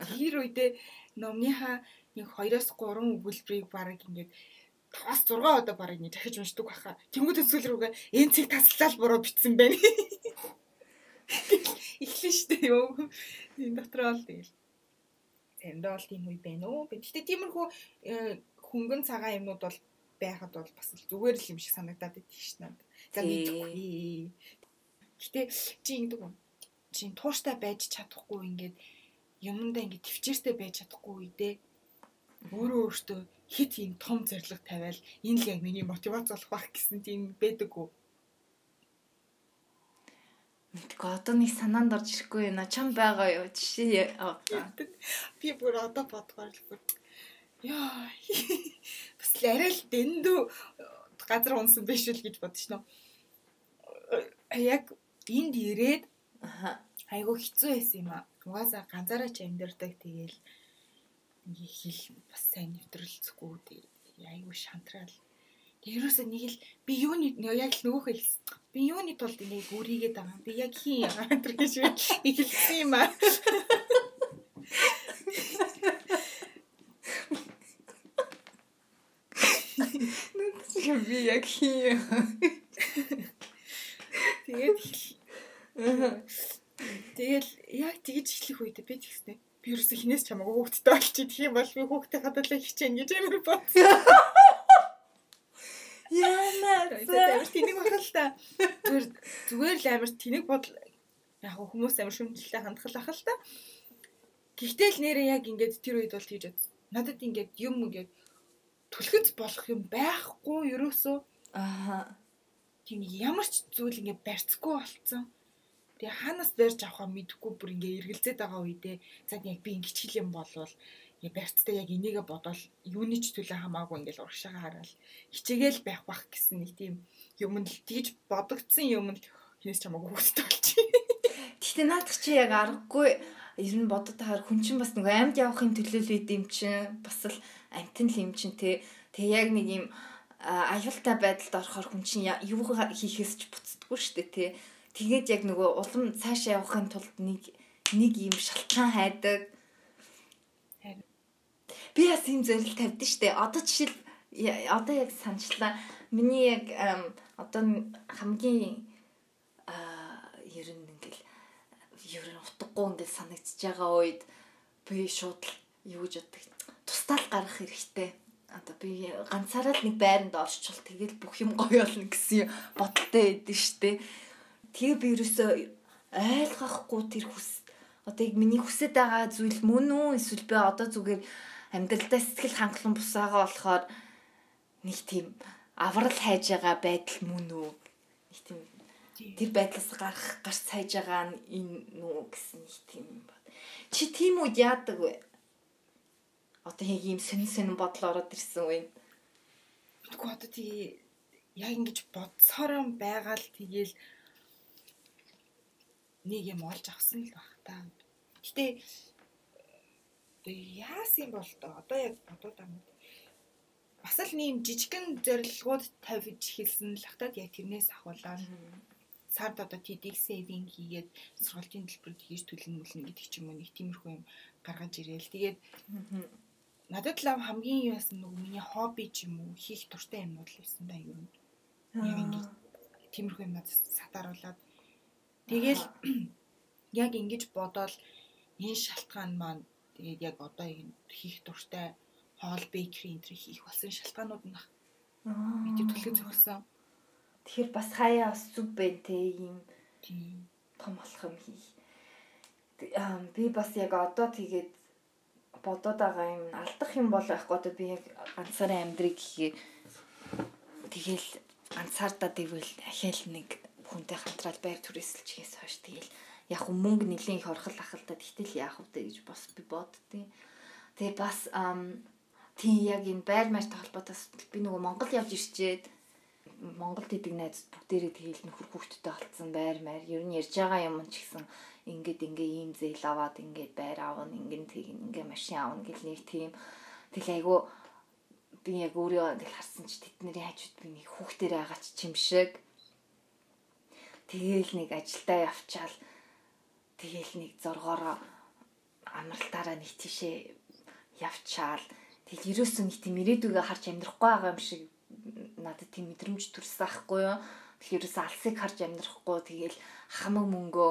Тэр үедээ номныхаа нэг 2-оос 3 өгүүлбэрийг баг ингээд 5-6 удаа барыг нэг дахиж уншдаг байхаа. Тэнгүүд төсөл рүүгээ энэ цэг таслал буруу бичсэн байна. Эхлэн штэ юу. Энэ дотор бол тэгэл. Заримдаа бол тийм үе байна уу. Гэтэ тиймэрхүү э, хөнгөн цагаан юмнууд бол байхад бол бас зүгээр л юм шиг санагдаад байдаг шнэ. За мэдгүй. Гэтэ чи ингэдэг юм. Чи тууштай байж чадахгүй ингээд юмдаа ингээд төвчээртэй байж чадахгүй үедээ өөрөө өөртөө хит ийм том зориг тавиал энэ л яг миний мотивац болох байх гэсэн тийм байдаг уу? Мэдгүй одоо нэг санаанд орж ирэхгүй юм. Чам байгаа юу? Жишээ би бүр одоо бодгоор л бүр яа бас л арай л дэндүү газар унсан биш үл гэж бодчих нөө. Яг энд ирээд айгу хэцүү байсан юм аа. Угаасаа ганцаараа ч амьдэрдэг тэгээл хэл бас сайн нэвтрүүлцэхгүй айгүй шантраал. Тэг ерөөсөө нэг л би юуны яг л нөгөөх хэлсэн. Би юуны тулд энийг үрийгээд байгаа юм. Би яг хин яагаад гэж ихэлсэн юм аа. Нүг би яг хин. Тэгээд Тэгэл яг тэгж эхлэх үед би тэгснэ ерөөсө хинээс ч хамаагүй хүүхдтэй. Тэгэх юм бол би хүүхдээ хадгалаа хичээн гэж амар бодсон. Яна. Зүгээр тэнэг бодол та. Зүгээр зүгээр л амар тэнэг бодол яг хүмүүс амар шүмжлэлтэй хандах ах л та. Гэхдээ л нэрээ яг ингээд тэр үед бол тийж бодсон. Надад ингээд юм ингээд түлхэц болох юм байхгүй ерөөсөө. Аа. Тийм ямар ч зүйл ингээд барьцгүй болцсон. Тэгээ хаанаас барьж авахаа мэдэхгүй бүр ингээ эргэлзээд байгаа үедээ цаг яг би ингээ хичээл юм болвол ингээ барьцтай яг энийгээ бодоол юуны ч төлөө хамаагүй ингээл урагшаага хараал хичээгээл байх бах гэсэн нэг тийм юм л тэгж бодогдсон юм л хинээс ч хамаагүй хөвгтэй болчих. Гэтэ наадах чи яг аргагүй ер нь бодод тахаар хүн чинь бас нэг амьд явахын төлөө л идэм чинь бас л амтэн л юм чинь те. Тэгээ яг нэг юм аюултай байдалд орохоор хүн чинь юу хийхээс ч буцдаггүй шүү дээ те Тэгээд яг нөгөө улам цаашаа явахын тулд нэг нэг юм шалтгаан хайдаг. Би бас юм зөвлөл тавьдсан шүү дээ. Одоо жишээл одоо яг санчлаа. Миний яг одоо хамгийн ер нь ингээл ер нь утгагүй ингээл санагдчихж байгаа үед би шууд юу гэж боддог. Тустаал гарах хэрэгтэй. Одоо би ганцаараа л нэг байранд орчвол тэгэл бүх юм гоё болно гэсэн бодолтой байдсан шүү дээ Тэгээ би ерөөсөө ойлгохгүй тэр хүс одоо яг миний хүсэж байгаа зүйл мөн үү эсвэл би одоо зүгээр амьдралдаа сэтгэл хангалуун бусаагаа болохоор нэг тийм аврал хайж байгаа байдал мөн үү нэг тийм тэр байдлаас гарах гарч хайж байгаа нь энэ нүү гэсэн нэг тийм бод. Чи тийм үед яадаг вэ? Одоо яг ийм сонин сонин бодол ороод ирсэн үе. Тэгвэл одоо тий яг ингэж бодсороо байгаа л тэгээл нэг юм олж авсан л баг та. Гэтэ э, яасан бол тоо одоо яг бодоод юм. бас л нэм жижигхэн зорилгууд тавьж хэлсэн л хатад яг тэрнээс ахуулаад сард одоо TDX saving хийгээд сургалтын төлбөрөд хийж төлнө гэдэг ч юм уу нэг тиймэрхүү юм гаргаж ирээл. Тэгээд надад л хамгийн яасан нөгөө миний хобби ч юм уу хийх дуртай юмнууд л байсан да юу юм. Яг ингэ тиймэрхүү юм надад сатааруулаад тэгэл яг ингэж бодоол энэ шалтгаан маань тэгээд яг одоо хийх дуртай хоол бейкери энэ хийх болсон шалтгаанууд нь мэдээ төлөв зохиосон. Тэгэхээр бас хаяа бас зүг байна те ийм том болох юм хийх. Би бас яг одоо тэгээд бодоод байгаа юм алдах юм бол байхгүй одоо би яг ганцаараа амьдрыг гэхээ тэгэл ганцаардаа тэгвэл ахаал нэг хүнтэй хамтраад байр түрээсэлж хийхээс хойш тэгэл яг мөнгө нэлийн их орхол ахалтай. Тэгтэл яах вэ гэж бас би боддیں۔ Тэгээ бас тийм яг энэ байр маятай холбоотой би нөгөө Монгол явж ирчээд Монголд идэг найзууд бүгдээрээ тэгээл нөхөр хүүхдтэй болцсон байр маяр. Ер нь ярьж байгаа юм ч гэсэн ингээд ингээ ийм зээл аваад ингээд байр аавна ингээд тийг ингээ машин аавна гэл нэг тийм. Тэгэл айгу би яг өөрөө тэгэл харсан чи тэдний хажууд би нэг хүүхдээр байгаа ч юм шиг тэгээл нэг ажилдаа явчаал тэгээл нэг зоргоороо амралтаараа нэг тийшээ явчаал Тэгэл ерөөсөө нэг тийм ирээдүгээ харж амьдрахгүй байгаа юм шиг надад тийм мэдрэмж төрсөн ахгүй юу. Тэгэхээр ерөөсөө алсыг харж амьдрахгүй тэгэл хамаг мөнгөө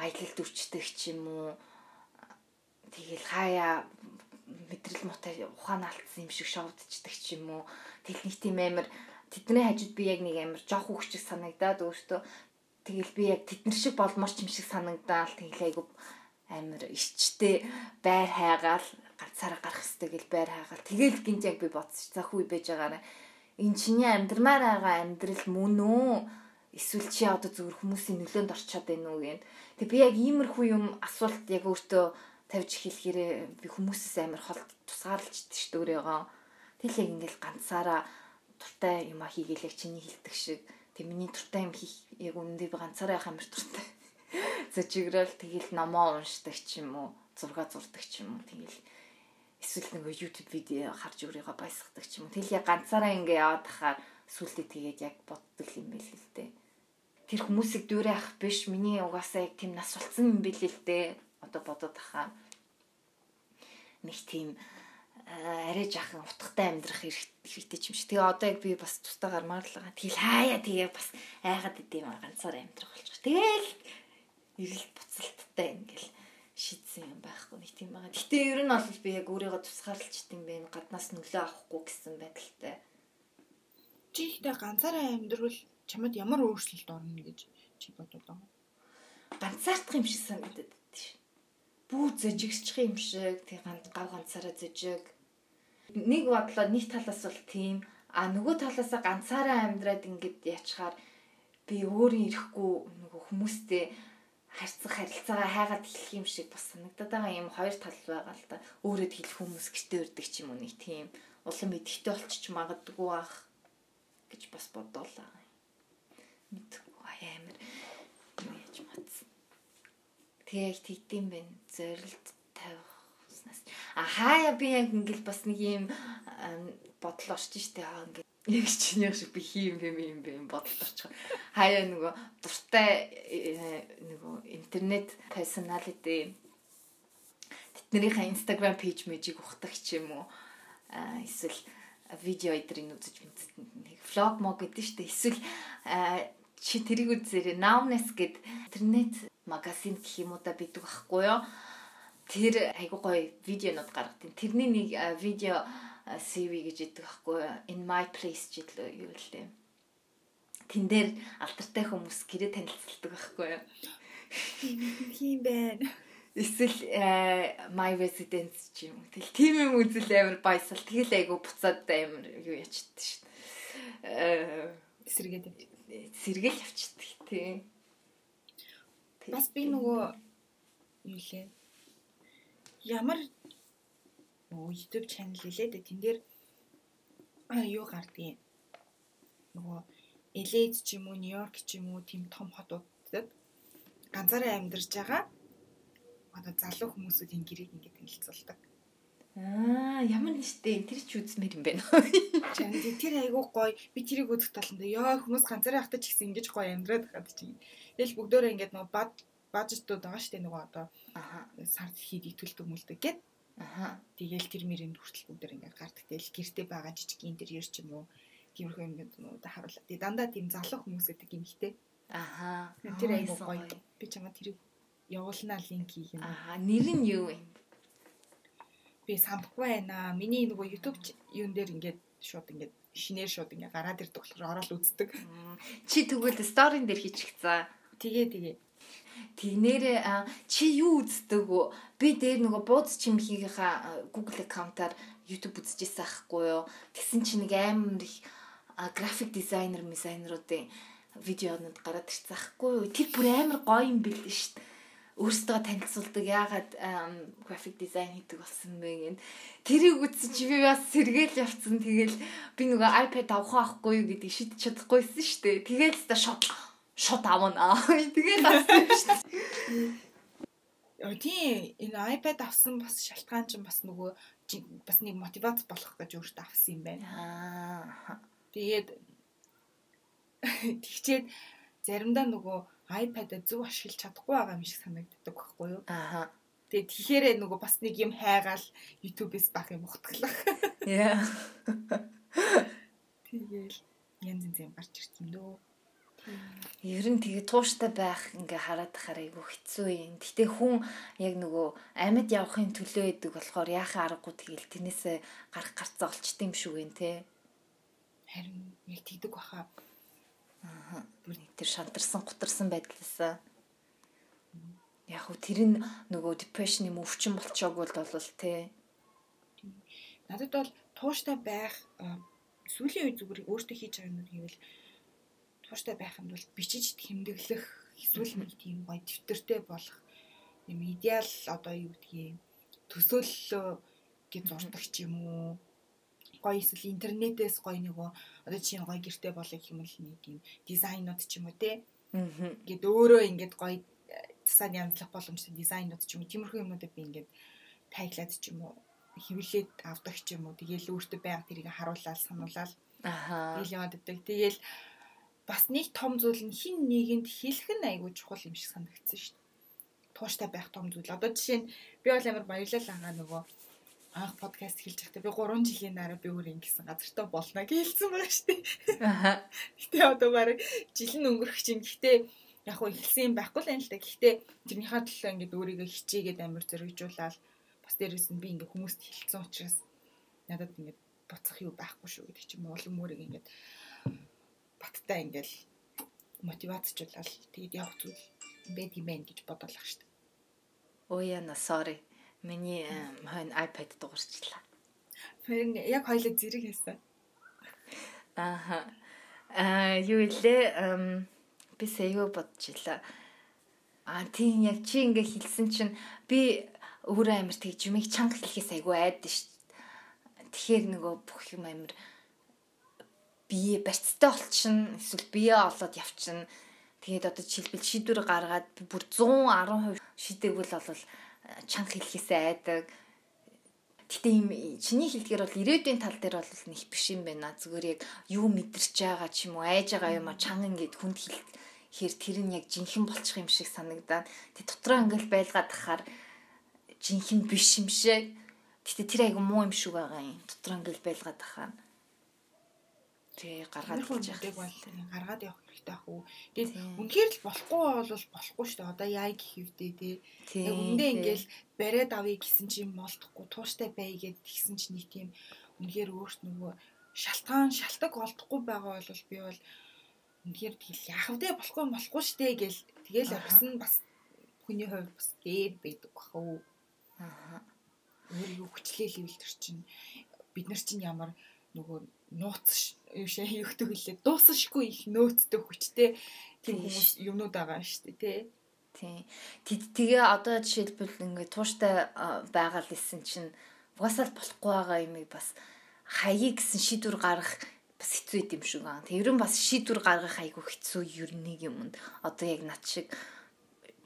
аялалд өчтдөг ч юм уу. Тэгэл хаяа мэдрэл муутай ухаан алдсан юм шиг шовдчихдаг ч юм уу. Тэгэл нэг тийм амар тэдний хажууд би яг нэг амар жоох хүүхчиг санагдаад өөртөө тэгэл би яг тэднэр шиг болмоор ч юм шиг санагдаал тэгэл айгу амар ичтэй байр хайгаал ганцаараа гарах хэрэгтэй гэл байр хаагаал тэгэл гинт яг би бодсоч. За хүү байж байгаараа энэ чиний амьдрмаар байгаа амьдрал мөн үү? Эсвэл чи одоо зөвхөн хүмүүсийн нөлөөнд орчоод байна уу гэн тэг би яг иймэрхүү юм асуулт яг өөртөө тавьж хэлэхээрээ би хүмүүсээс амар хол тусгаарлждаг шүү дээ өөрийгөө. Тэл яг ингээл ганцаараа туртай юм а хийгээл яг чиний хилдэг шиг тэг миний туртай юм хийх яг үнэндээ би ганцаараа явах амар туртай. Зөжигрэл тэгэл номоо уншдаг ч юм уу зураг зурдаг ч юм уу тэгэл эсвэл нэг YouTube видео харж өөрийгөө баясгадаг ч юм уу. Тэгэл яг ганцаараа ингээ яваад тахаар сүултээ тэгээд яг боддог юм байл л дээ. Тэр хүмүүсийг дүүрээ ах биш миний угаасаа яг тийм нас болсон юм байл л дээ. Одоо бодоод тахаа нэг тийм арай жахан утгатай амьдрах хэрэгтэй юм шиг. Тэгээ одоо яг би бас тустаа гармаар л байгаа. Тэгэл хаяа тэгээ бас айгаад идэм ганцаар амьдрах болж байгаа. Тэгэл эрэл буцалттай ингээл шийдсэн юм байхгүй нэг тийм байгаа. Гэтэ ер нь бол би яг өөрийгөө тусгаарлалчт юм байна. Гаднаас нөлөө авахгүй гэсэн байдалтай. Чи ихтэй ганцаараа амьдрал чамд ямар өөрчлөлт орно гэж чи бодод байгаа. Ганцаардах юм шиг санагдаад байна. Бүү зөжигсчих юм шиг тэг гав ганцаараа зөжиг. Нэг бодлоо нэг талаас бол тийм а нөгөө талаасаа ганцаараа амьдраад ингээд яачаар би өөрөө ирэхгүй нөгөө хүмүүстэй харьцах харилцаагаа хайгаад хэлэх юм шиг бас санагдаад байгаа юм хоёр тал байгаа л да. Өөрөд хэлэх хүмүүс гэртээ өрдөг ч юм уу нэг тийм улам идэхтэй болчих магадгүй ах гэж бас бодоолаа. Мэдгүй амар яаж матсан. Тэгээ их тэгдэм байх зорилт тавихснаас. А хаяа би яг ингээл бас нэг юм бодол орж штэ аа ингээд яг чиний шиг би хийм юм юм бэ бодолд орчих. Хаяа нөгөө дуртай э, нөгөө интернет персоналити тэднэрийнхээ инстаграм пэйж мэжийг ухдаг ч юм уу эсвэл видео эдрийг үзэж нэг влог мог гэдэг дээ. Эсвэл чи тэрийг үзээрэй. Nowness гэд интернет магазин гэх юм уу да бидэг байхгүй юу? Тэр айгуу гоё видеонууд гаргадаг. Тэрний нэг видео CV гэж яддаг байхгүй in my place ч юу л дээ. Тэн дээр алдартай хүмүүс гэрээ танилцуулдаг байхгүй юу? Хин байна. Эсвэл my residence ч юм. Тэгэл тийм юм үзэл амар баясал. Тэгэл айгу буцаад амар юу ячдаг шүү дээ. Сэргээд. Сэргээл явчихдаг тий. Бас би нөгөө юу лээ. Ямар нөгөө YouTube channel дээ. Тэн дээр юу гардыг нөгөө LA ч юм уу, Нью-Йорк ч юм уу тийм том хотуудад ганцаараа амьдарч байгаа одоо залуу хүмүүсүүд энэ гэрийг ингээд танилцуулдаг. Аа, ямар нэштэй тэр ч үзмээр юм байна. Тэр айгүй гоё. Би тэрийг үзэх таланда ёо хүмүүс ганцаараа хатаж гисэн ингэж гоё амьдраад хаад чинь. Тэгэл бүгдөө ингээд нөгөө бад бажтууд байгаа штэ нөгөө одоо Аха. сард хийдий төлдөг мүлдэг гэд. Аха. Тэгэл тэр мэрэнд хүртэл бүгдээр ингээд гардаг. Тэгэл гэрте байгаа жижиг интерьер ч юм уу. Тиймэрхүү ингээд да харуулаад. Тэгээ дандаа тийм залуу хүмүүс гэдэг юм хтэй. Аха. Тэр айгүй гоё. Би чамаа тэрийг явуулнаа линк хийх юм. Аа, нэр нь юу вэ? Би самбахгүй байна. Миний нөгөө YouTube юун дээр ингээд шууд ингээд шинээр шууд ингээд гараад ирдэг болохоор ороод үздэг. Чи тэгвэл сторин дээр хийчихцээ. Тэгээ тэгээ. Тэгнэрээ а, чи юу үздэг вэ? Би дээр нөгөө бууз чимхийнхаа а, Google аккаунтаар YouTube үзчихсэн аахгүй юу? Тэгсэн чи нэг амар их график дизайнер, дизайнеруудын видеонууд гараад ирсэн аахгүй юу? Тэр бүр амар гоё юм бэл шүү дээ. Өөрсдөө танилцуулдаг яагаад график дизайн хийдэг болсон бэ гэд. Тэрийг үзсэн чи би бас сэргээл явцсан. Тэгэл би нөгөө iPad авах байхгүй юу гэдгийг шийдэж чадахгүйсэн шүү дээ. Тэгэл та шот шот авна. Тэгээд авсан шүү дээ. Яа тийм энэ iPad авсан бас шалтгаан чинь бас нөгөө бас нэг мотивац болох гэж өөртөө авсан юм байна. Аа. Тэгээд тэгчээд заримдаа нөгөө iPad-а зөв ашиглаж чадахгүй байгаа юм шиг санагддаг байхгүй юу? Аха. Тэгээд тэгэхээр нөгөө бас нэг юм хайгаал YouTube-с бах юм ухтглах. Яа. Тэгээл янз янз юм гарч ирсэн дөө. Ер нь тэгээ тууштай байх ингээ хараад тахаар айгу хэцүү юм. Гэтэ хүн яг нөгөө амьд явахын төлөө идэг болохоор яхаа аргагүй тэгэл тэрнээсээ гарах гарцаа олчт юм шүү гэн те. Харин яг тэгдэг баха. Аа. Бүр тэр шантарсан гутарсан байдлаасаа яг хөө тэр нь нөгөө depression юм өвчин болчоог бол те. Надад бол тууштай байх сүүлийн үе зүгээр өөртөө хийж байгаа юм гэвэл тууштай байх юм бол бичиж тэмдэглэх эсвэл нэг тийм гоё дэвтэртэй болох юм идеал одоо юу гэдгийг төсөөллөө гэж зурдаг ч юм уу гоё эсвэл интернетээс гоё нөгөө одоо чинь гоё гэртэй болох юм бол нэг юм дизайнууд ч юм уу те Аа. ингээд өөрөө ингээд гоё засаад янзлах боломжтой дизайнууд ч юм уу тиймэрхүү юмнуудыг би ингээд тайглаад ч юм уу хэвлээд авдаг ч юм уу тэгээл өөртөө байга тэрийг харуулаад сануулаад тэгэл яваад өгдөг. Тэгээл бас нэг том зүйл нь хин нэгэнд хэлэх нь айгүй чухал юм шиг санагдсан шүү дээ. Тууштай байх том зүйл. Одоо жишээ нь би бол амар баярлал ангаа нөгөө анх подкаст хэлж байхдаа би 3 жилийн дараа би өөр ингэсэн газартаа болно гэж хэлсэн байгаа шүү дээ. Аха. Гэтэ одоо баг жил нь өнгөрөх чинь гэхдээ яг хөө ихсэн юм байхгүй л юм л да. Гэхдээ тэрнийхээ төлөө ингээд өөрийгөө хичээгээд амар зэрэгжуулаад бас дээрээс нь би ингээд хүмүүст хэлсэн учраас надад ингээд буцах юу байхгүй шүү гэдэг чинь улам өөрийг ингээд баттай ингээд мотивацжуулаад тэгээд явах зүйл байд юм байна гэж бодоолах шүү дээ. Оо яна sorry. Миний эм, хойно iPad дуурчлаа. Харин яг хоёлоо зэрэг хийсэн. Аха. Аа юу илээ би сэйгөө бодчихлаа. Аа тийм яг чи ингээ хэлсэн чинь би өөрөө амир тэг жимиг чанга хэлхээс айгүй айдсан шүү. Тэгэхээр нөгөө бүх юм амир бие барьцтай болчихно эсвэл бие олоод явчихна. Тэгээд одоо жишээлбэл шийдвэр гаргаад бүр 110% шийдэгвэл бол чанга хэлхээс айдаг. Гэтэ юм чиний хэлдгээр бол ирээдүйн тал дээр бол нэг биш юм байна. Зүгээр яг юу мэдэрч байгаа ч юм уу, айж байгаа юм а чанга ингээд хүнд хэл хэр тэр нь яг жинхэнэ болчих юм шиг санагдаад тэг дотроо ингээл байлгаад тахаар жинхэнэ биш юм шиг. Гэтэ тэр айгу муу юм шиг байгаа юм. Дотроо ингээл байлгаад тахаар. Тэгээ гаргаад явах яах. бол гаргаад явах хэрэгтэй ах уу. Тэгээд үнэхээр л болохгүй бол болохгүй шүү дээ. Одоо яа гэх хэвдээ тий. Яг үндэ ингээл бариад авъя гэсэн чинь молдохгүй тууштай бай гэд тэгсэн чинь нэг тийм үнэхээр өөрт нөгөө шалтгаан шалтак олдохгүй байгаа бол би бол үнэхээр тэгэл яах вэ болохгүй болохгүй штэ гэл тэгэл Аха. бас хүний хувьд бас дээр байдаг бах уу Аа. өөрийгөө хүчлээл ивэлтэр чинь бид нар чинь ямар нөгөө нууц юу шээ юхдэг хэлээ дуусахгүй их нөөцтэй хүчтэй тийм хүмүүс юмнууд байгаа штэ тий Тийм. Тэд тэгээ одоо жишээлбэл ингээд тууштай байгаа л исэн чинь угаасаа болохгүй байгаа юмыг бас хаяа гэсэн шийдвэр гаргах бас хэцүү юм шиг байна. Тэг ерөн бас шийдвэр гаргах айгүй хэцүү ер нь нэг юмд одоо яг над шиг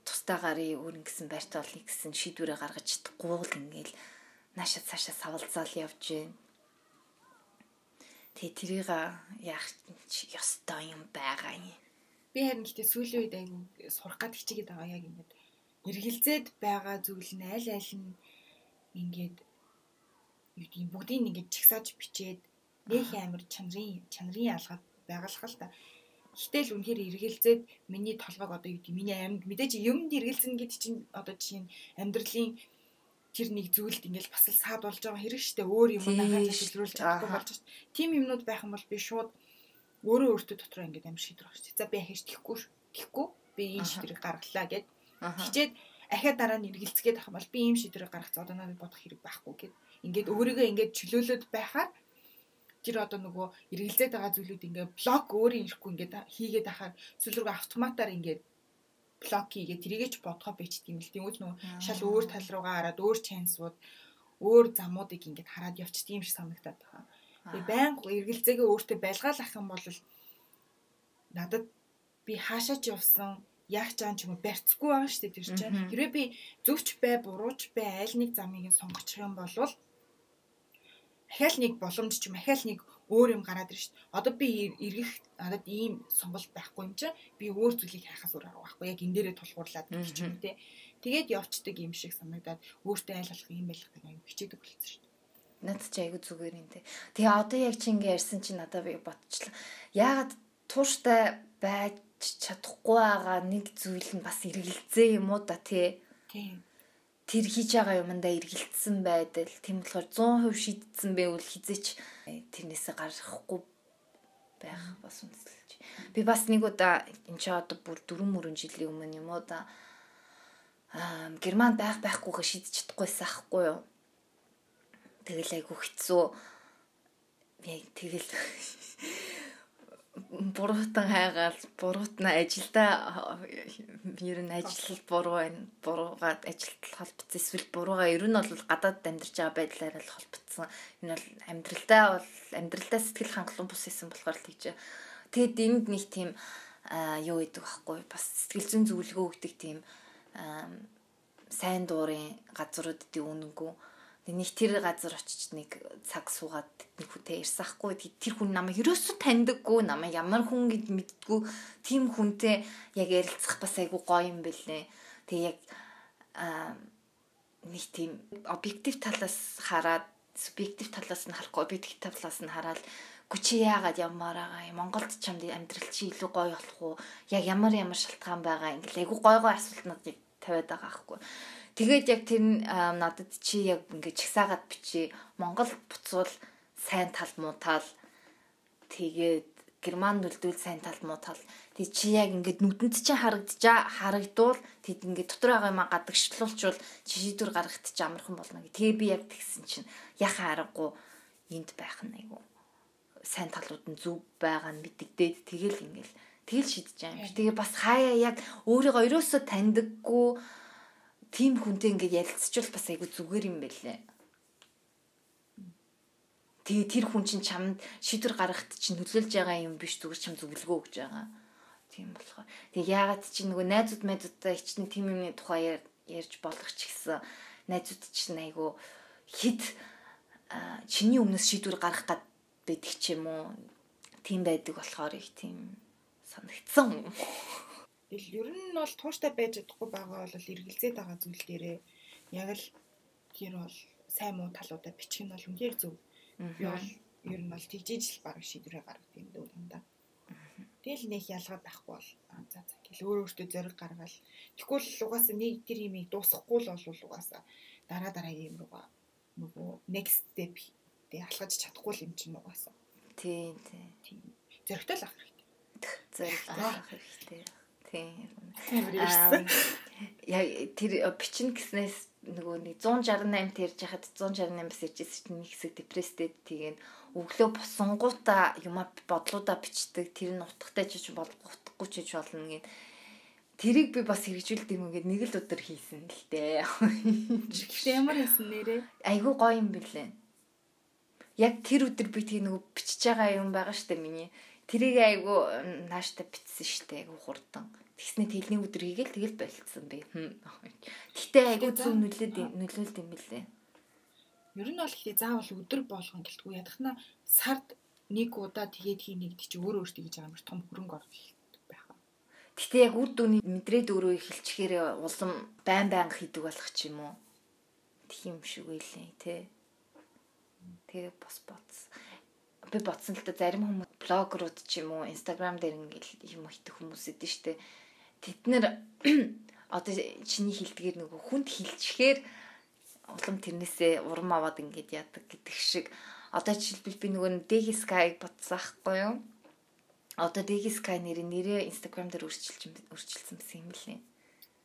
тустай гарын өөрн гэсэн байртаа олно гэсэн шийдвэрээ гаргаж чадахгүй л ингээл наашаа цаашаа савлцаал явж байна. Тэгээ тэрийг яах ёстой юм байгаа юм. Би харин гэхдээ сүүлийн үед айгу сурах гад хичээгээд байгаа яг ингээд эргэлзээд байгаа зүйл нь аль аль нь ингээд юу гэдэг бүгдийг ингээд чагсааж бичээд нөх амир чанарын чанарын алгаад байгалах л та. Гэтэл үнэхээр эргэлзээд миний толгойг одоо юу гэдэг миний амьд мэдээж юмд эргэлзэн гэдэг чинь одоо жишээ нь амьдралын тэр нэг зүйлд ингээл бас л саад болж байгаа хэрэг штэ өөр юм хааж шилрүүлж чадахгүй болж штэ. Тим юмнууд байх юм бол би шууд өөрөө өөртөө дотроо ингээд амир шийдвэр гаргаж. За би ахиж тэхгүй тэхгүй би ийм шийдвэрийг гаргалаа гэд. Хичээд ахиад дараа нь эргэлцгээд ах юм бол би ийм шийдвэрийг гаргах одоо надад бодох хэрэг байхгүй гэд. Ингээд өөрийгөө ингээд чөлөөлөд байхаар тэр одоо нөгөө эргэлзээд байгаа зүйлүүд ингээд блок өөрөө ирэхгүй ингээд хийгээд ахаар эсвэл рүү автоматар ингээд блок хийгээд тэрийгээ ч бодгоо бичдэг юм л тийм үгүй нөгөө шал өөр тал руугаа хараад өөр чансууд өөр замуудыг ингээд хараад явчихдаг юм шиг санагдаад байгаа. Тэгээ байнга эргэлзээгээ өөртөө байлгаалах юм бол надад би хаашаач явсан яах чаан ч юм уу барьцгүй байгаа шүү дээ тэр чинь. Хэрвээ би зөвч бай, бурууч бай, аль нэг замыг сонгочих юм бол ахаал нэг боломж ч юм ахаал нэг өөр юм гараад ирж шít. Одоо би эргэх надад ийм сонголт байхгүй юм чинь би өөр зүйлийг хайхаас өөр арга байхгүй. Яг энэ дээрээ тулгуурлаад гэх юм те. Тэгээд явцдаг юм шиг санагдаад өөртөө айл болох юм байх гэдэг аюу хичээдэг болсон шít. Надад ч аягүй зүгээр юм те. Тэгээ одоо яг чи ингэ ярьсан чи надад би ботчлаа. Яагаад тууштай байж чадахгүй байгаа нэг зүйл нь бас эргэлзээ юм уу да тий. Тийм тэр хийж байгаа юмдаа эргэлцсэн байдал тийм болохоор 100% шийдсэн байвал хизээч тэрнээсээ гарахгүй байх бас үнэлж. Би бас нэг удаа энэ ч одоо бүр 4 мөрөн жилийн өмнө юм уу да аа герман байх байхгүйгээ шийдэж чадахгүйсэн ахгүй юу. Тэгэл айгу хэцүү. Яг тэгэл буруутан хайгаал буруутна ажилдаа ер нь ажил буруу байна. Буруугаад ажилд холбогдсон эсвэл буруугаа ер нь бол гадаад амьдарч байгаа байдлаараа л холбогдсон. Энэ бол амьдралдаа бол амьдралдаа сэтгэл хангалуун бус исэн болохоор л тийч. Тэгэд энд нэг тийм юу гэдэг байхгүй бас сэтгэл зүйн зөвлөгөө өгдөг тийм сайн дуурын газруудын үнэнгүү нэг тэр газар очиж нэг цаг суугаад нэг хүнтэй ярьсахгүй тэр хүн намайг ерөөсөө таньдаггүй намайг ямар хүн гэж мэддэггүй. Тийм хүнтэй яг ярилцах бас айгу гоё юм бэлээ. Тэг яг нэг тийм объектив талаас хараад субъектив талаас нь харахгүй объектив талаас нь хараад гүчи яагаад ямар байгаа юм? Монголд ч юм амьдрал чи илүү гоё болох уу? Яг ямар ямар шалтгаан байгаа? ингээл айгу гой гой асуултнуудыг тавиад байгаа аахгүй Тэгээд яг тэр надад чи яг ингээд чагсаагаад бичи Монгол буцвал сайн тал муу тал тэгээд герман нүлдүүл сайн тал муу тал тэг чи яг ингээд нүдэнд чинь харагдчаа харагдвал тэд ингээд дотор байгаа юм гадагшлуулчвал чи шийдвэр гаргахт чи амархан болно гэ. Тэгээ би яг тэгсэн чинь яхаа аргагүй энд байх нь айгу сайн талууд нь зөв байгаа нь мэддэгдээд тэгэл ингээл тэгэл шийдэж байгаа юм. Тэгээ бас хаяа яг өөрийгөө ерөөсөө таньдаггүй тийм хүнтэй ингээд ярилцчихвал бас айгүй зүгээр юм байлээ. Тэгээ тэр хүн чинь чамд шийдвэр гаргахад чинь нөлөөлж байгаа юм биш зүгээр чам зөвлөгөө өгж байгаа. Тийм болохоор. Тэгээ яагаад чи нөгөө найзууд найзуудтай ичнэ тийм юмны тухай ярьж болох ч гэсэн найзууд чинь айгүй хит чиний өмнөөс шийдвэр гаргах гад байдаг ч юм уу. Тийм байдаг болохоор их тийм санагдсан. Тэгэл ер нь бол тууштай байж чадахгүй байгаа бол эргэлзээд байгаа зүйл дээрээ яг л тэр бол сайн муу талуудаа бичих нь бол үнээр зөв. Би бол ер нь бол тэгжиж л баг шийдвэрээ гаргад юм дөө дандаа. Тэгэл нэг ялгаад байхгүй бол за за гэл өөр өөртөө зориг гаргаал. Тэгвэл угаасаа нэг тэр имийг дуусгахгүй л бол угаасаа дараа дараагийн юм руугаа нөгөө next step тэг алхаж чадахгүй юм чинь угаасаа. Тий, тий. Зоригтой л ах хэрэгтэй. Зориг авах хэрэгтэй. Тийм. Яг тэр бичин гэснээс нөгөө нэг 168 тэрж яхад 168-аас иржсэн чинь нэг хэсэг депресстэй тэгээд өглөө босонгуудаа юм бодлуудаа бичдэг тэр нь утгатай ч болохгүй ч болно гэд тэрийг би бас хэрэгжүүлдэг юм гээд нэг л өдөр хийсэн л дээ. Гэхдээ ямар хийсэн нэрээ? Айгуу гоё юм бэлээ. Яг тэр өдөр би тийг нөгөө бичиж байгаа юм байгаа штэ миний. Тэрийг айгуу нааштай бичсэн штэ айгуу хурдан. Тэгснэ тэлний өдөр хийгээл тэгэл болцсон би. Гэтэ айгүй зөв нөлөөд нөлөөлд юм бэлээ. Ер нь бол заавал өдөр болгон гэлтгүй ядахна сард нэг удаа тэгээд хийнэ гэдэг чи өөрөө өөртөө гэж амар том хөрөнгө оруулалт байхаа. Гэтэ яг үр дүний мэдрээд өөрөө эхэлчихээр улам байн байн хийдэг болох ч юм уу. Тийм шиг үйлээ те. Тэгээ бос боц. Би бодсон л да зарим хүмүүс блогерууд ч юм уу инстаграм дээр ингээл юм хийдэг хүмүүс идэв штэ. Тэд нэр одоо чиний хилдгээр нөгөө хүнд хилчгээр улам тэрнээсээ урам аваад ингээд яадаг гэдэг шиг одоо жишээлбэл би нөгөө Degi Sky бодсон ахгүй юу? Одоо Degi Sky нэрийн нэрээ Instagram дээр өөрчилж өөрчилсөн юм лээ.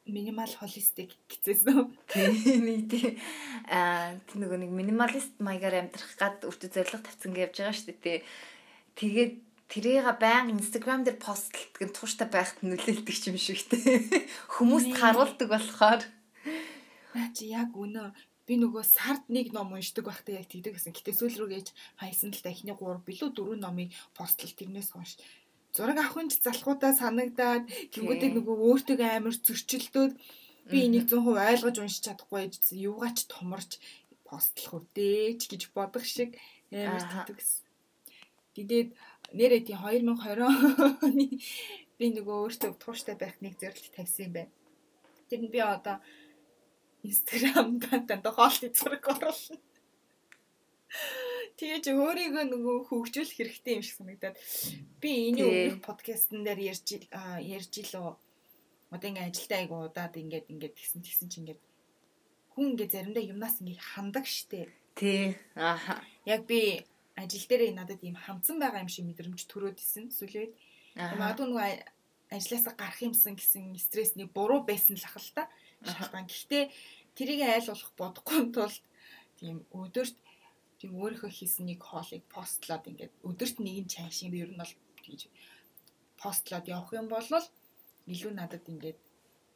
Минимал холистик гэжсэн. Тийм тийм. Аа тэр нөгөө нэг минималист маягаар амьдрах гад өөртөө зориг тавьсан гэж явж байгаа шүү дээ. Тэгээд тэрийг баян инстаграм дээр постлдаг нь тууштай байхад нөлөөлдөг юм шиг те. Хүмүүст харуулдаг болохоор наа чи яг үнэ би нөгөө сард нэг ном уншдаг байхдаа яг тэгдэг гэсэн. Гэтэ сүүл рүү гэж хайсан л да эхний 3 билүү 4 номыг постлал тэрнээс хойш зураг авахын ч залхуудаа санагдаад тэнгуүдэг нөгөө өөртөө амар зөрчилдөөд би энийг 100% ойлгож уншиж чадахгүй юугаач томорч постлох үдээ ч гэж бодох шиг амар гэсэн. Тэгээд нэрээ тий 2020 оны би нөгөө өөртөө тууштай байх нэг зөвлөлт тавьсан юм байна. Тэр нь би одоо Instagram дандаа хоолт зураг оруулна. Тэгээ чи өөрийгөө нөгөө хөгжүүлэх хэрэгтэй юм шиг санагдаад би энэ өмнөх подкастн дээр ярьж ярьж илөө одоо ингээ ажилдаа айгу удаад ингээд ингээд тэгсэн тэгсэн чи ингээд хүн ингээ заримдаа юмнаас ингээ хандаг штэ. Тий. Ааха. Яг би ажил дээр надад ийм хамцсан байгаа юм шиг мэдрэмж төрөөд исэн сүлээд. Магадгүй нөгөө ажлаасаа гарах юмсан гэсэн стрессний буруу байсан л ахал та. Шалтгаан. Гэхдээ тэрийг айл болох бодохгүй тулд тийм өдөрт тийм өөрийнхөө хийсэн нэг хоолыг постлоод ингээд өдөрт нэгэн чай шиг ер нь бол тэгж постлоод явах юм бол илүү надад ингээд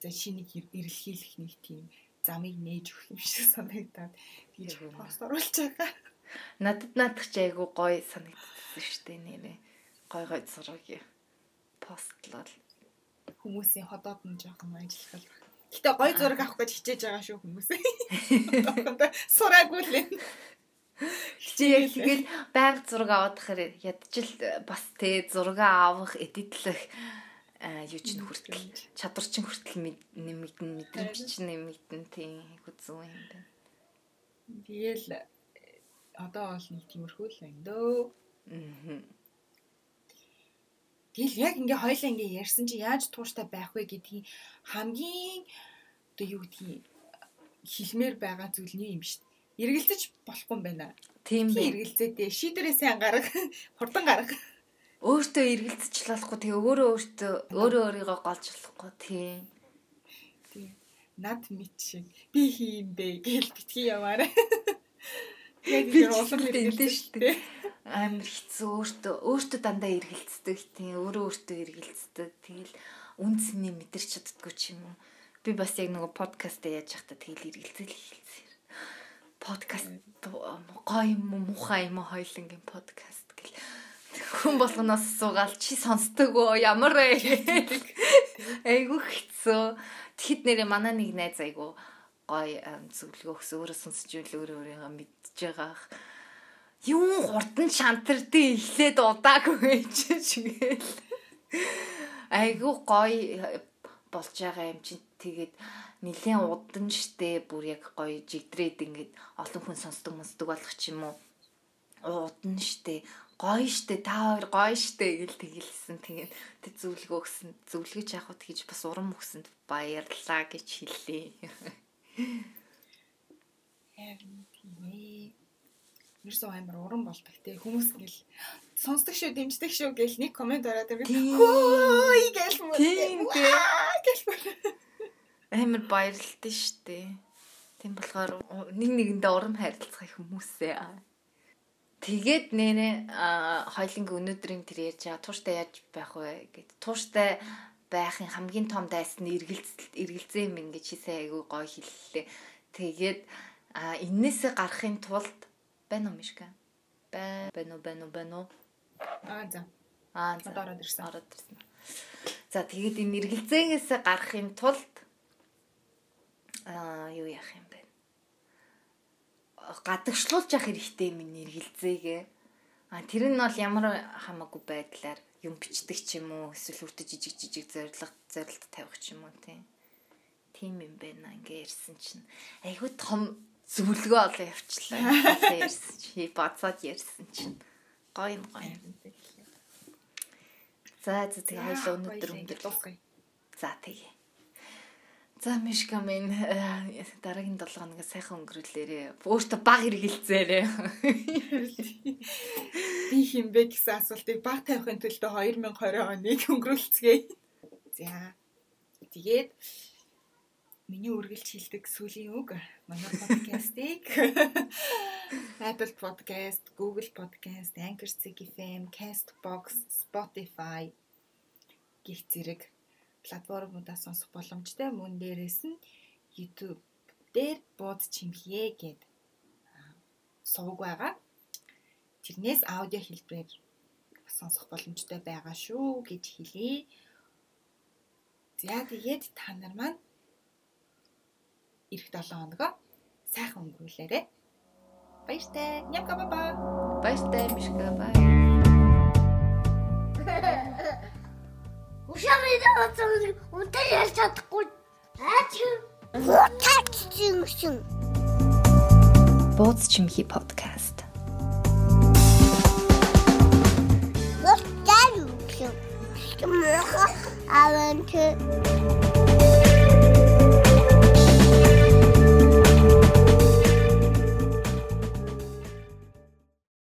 за шинийг эрэлхийлэх нэг тийм замыг нээж өгөх юм шиг санагдаад тэгж пост оруулж байгаа. Надад наадах ч айгу гоё санагдсан шүү дээ нэрээ. Гой гой зураг постлол хүмүүсийн ходоод нь жоохон ажиллах Гэтэ гоё зураг авах гэж хичээж байгаа шүү хүмүүс. Сураагүй л энэ. Чи яг тэгэл байг зураг аваад тахаар ядчил бас тэ зураг авах, эдитлэх юу ч хүртэл чадвар чин хүртэл нэмэгдэн мэдрэмж чин нэмэгдэн тийм хүзүү юм байна. Тэгэл одоо бол нэг тиймэрхүү л байна дөө. Тэгэл яг ингээ хоёлаа ингээ ярьсан чи яаж тууштай байх вэ гэдгийг хамгийн одоо юу гэдгийг хэлмээр байгаа зүйл нь юм шүү дээ. Эргэлзэж болохгүй юм байна. Тийм бай. Эргэлзээдээ шийдвэрээ сайн гарга, хурдан гарга. Өөртөө эргэлзэж болохгүй тэгээ өөрөө өөртөө өөрөө өөрийгөө голж болохгүй тийм. Тийм. Над мэд шиг би хийм бэ гэж битгий яваарай. Яг улам хэлдэ шүү дээ амар хэцүү өөртөө өөртөө дандаа эргэлцдэг тийм өөрөө өөртөө эргэлцдэг тэгэл үнцний мэдэрч чаддгүй ч юм уу би бас яг нөгөө подкаст яаж явахдаа тэгэл эргэлзэл хэлсэн подкаст гоё юм уу муухай юм уу хоёлынгийн подкаст гэл. Хүн болгоноос суугаал чи сонсдог уу ямар вэ айгу хэцүү. Тэгэхэд нэрээ манай нэг найз айгу гоё зөвлөгөө өгсөн өөрөө сонсч ивэл өөрөө өөрийгөө мэдж байгаа юм хурдан шантардын эхлээд удаагүй ч чигээл айгуу гоё болж байгаа юм чинь. Тэгээд нэлээд удан штэ бүр яг гоё жигдрээд ингээд олон хүн сонсдог сонсдог болох ч юм уу. Удан штэ. Гоё штэ та хоёр гоё штэ гэл тэгэлсэн. Тэгээд тэг зөвлөгөө өгсөн. Зөвлөгөөч яхад гэж бас урам өгсөнд баярлалаа гэж хэллээ Харин тийм ерөөсөө амар уран болдог те. Хүмүүс ингээл сонсдог шүү дэмждэг шүү гэл нэг комент ороод тэр хөөй гэл мөн тийм гэл амар баярлалтай штэ тийм болохоор нэг нэгэндээ урам хайрлцах хүмүүсээ тэгээд нэрээ хойлонгийн өнөөдрийн тэр ярьж байгаа тууштай яаж байх вэ гэд тууштай байхын хамгийн том дайс нь эргэлзэл эргэлзээ юм ингэж хийсэн айгүй гоё хэллээ тэгээд энээсээ гарахын тулд байна уу мишка? Бай байна уу байна уу байна уу? Аа за. Аа за. Ороод ирсэн. Ороод ирсэн. За тэгээд энэ эргэлзээгээс гарахын тулд аа юу яах юм бэ? гадагшлуулж явах хэрэгтэй миний эргэлзээгээ. А тэр нь бол ямар хамаагүй байдлаар юм бичдэг ч юм уу эсвэл өөртөө жижиг жижиг зорилго зорилт тавих ч юм уу тийм. Тийм юм байна ингээ ярьсан чинь айгүй том зөвлөгөө олоо явчлаа. Ярьсан чи бацаад ярьсан чинь гоё юм гоё. За за тэгээ хоёул өнөөдөр өндөр. За тэгээ. За Мишка минь э, дараагийн 7 хоног сайхан өнгөрүүлээрээ. Өөртөө баг хэрэгэлцээрээ. Би хинбэ гэсэн асуултыг баг тавихын төлөө 2020 оныг өнгөрүүлцгээе. За. Тэгээд миний үргэлж хэлдэг сүлийн үг манай подкастыг Apple Podcast, Google Podcast, Anchor FM, Castbox, Spotify гих зэрэг платформудаас сонсох боломжтой. Мөн дээрээс нь YouTube дээр бууд чимхээ гэд сувг байгаа. Тэрнээс аудио хэлбэрээр сонсох боломжтой байгаа шүү гэж хэлье. За тэгээд та нар маань эх 7 хоногоо сайхан өнгөрүүлээрэй. Баяртай. Нямка баба. Баяртай мишка бай. Ушамын унтаа ярьж чадахгүй. Аач. Хутаач чинь. Бууз чимхи подкаст. Так. Что мы аванты.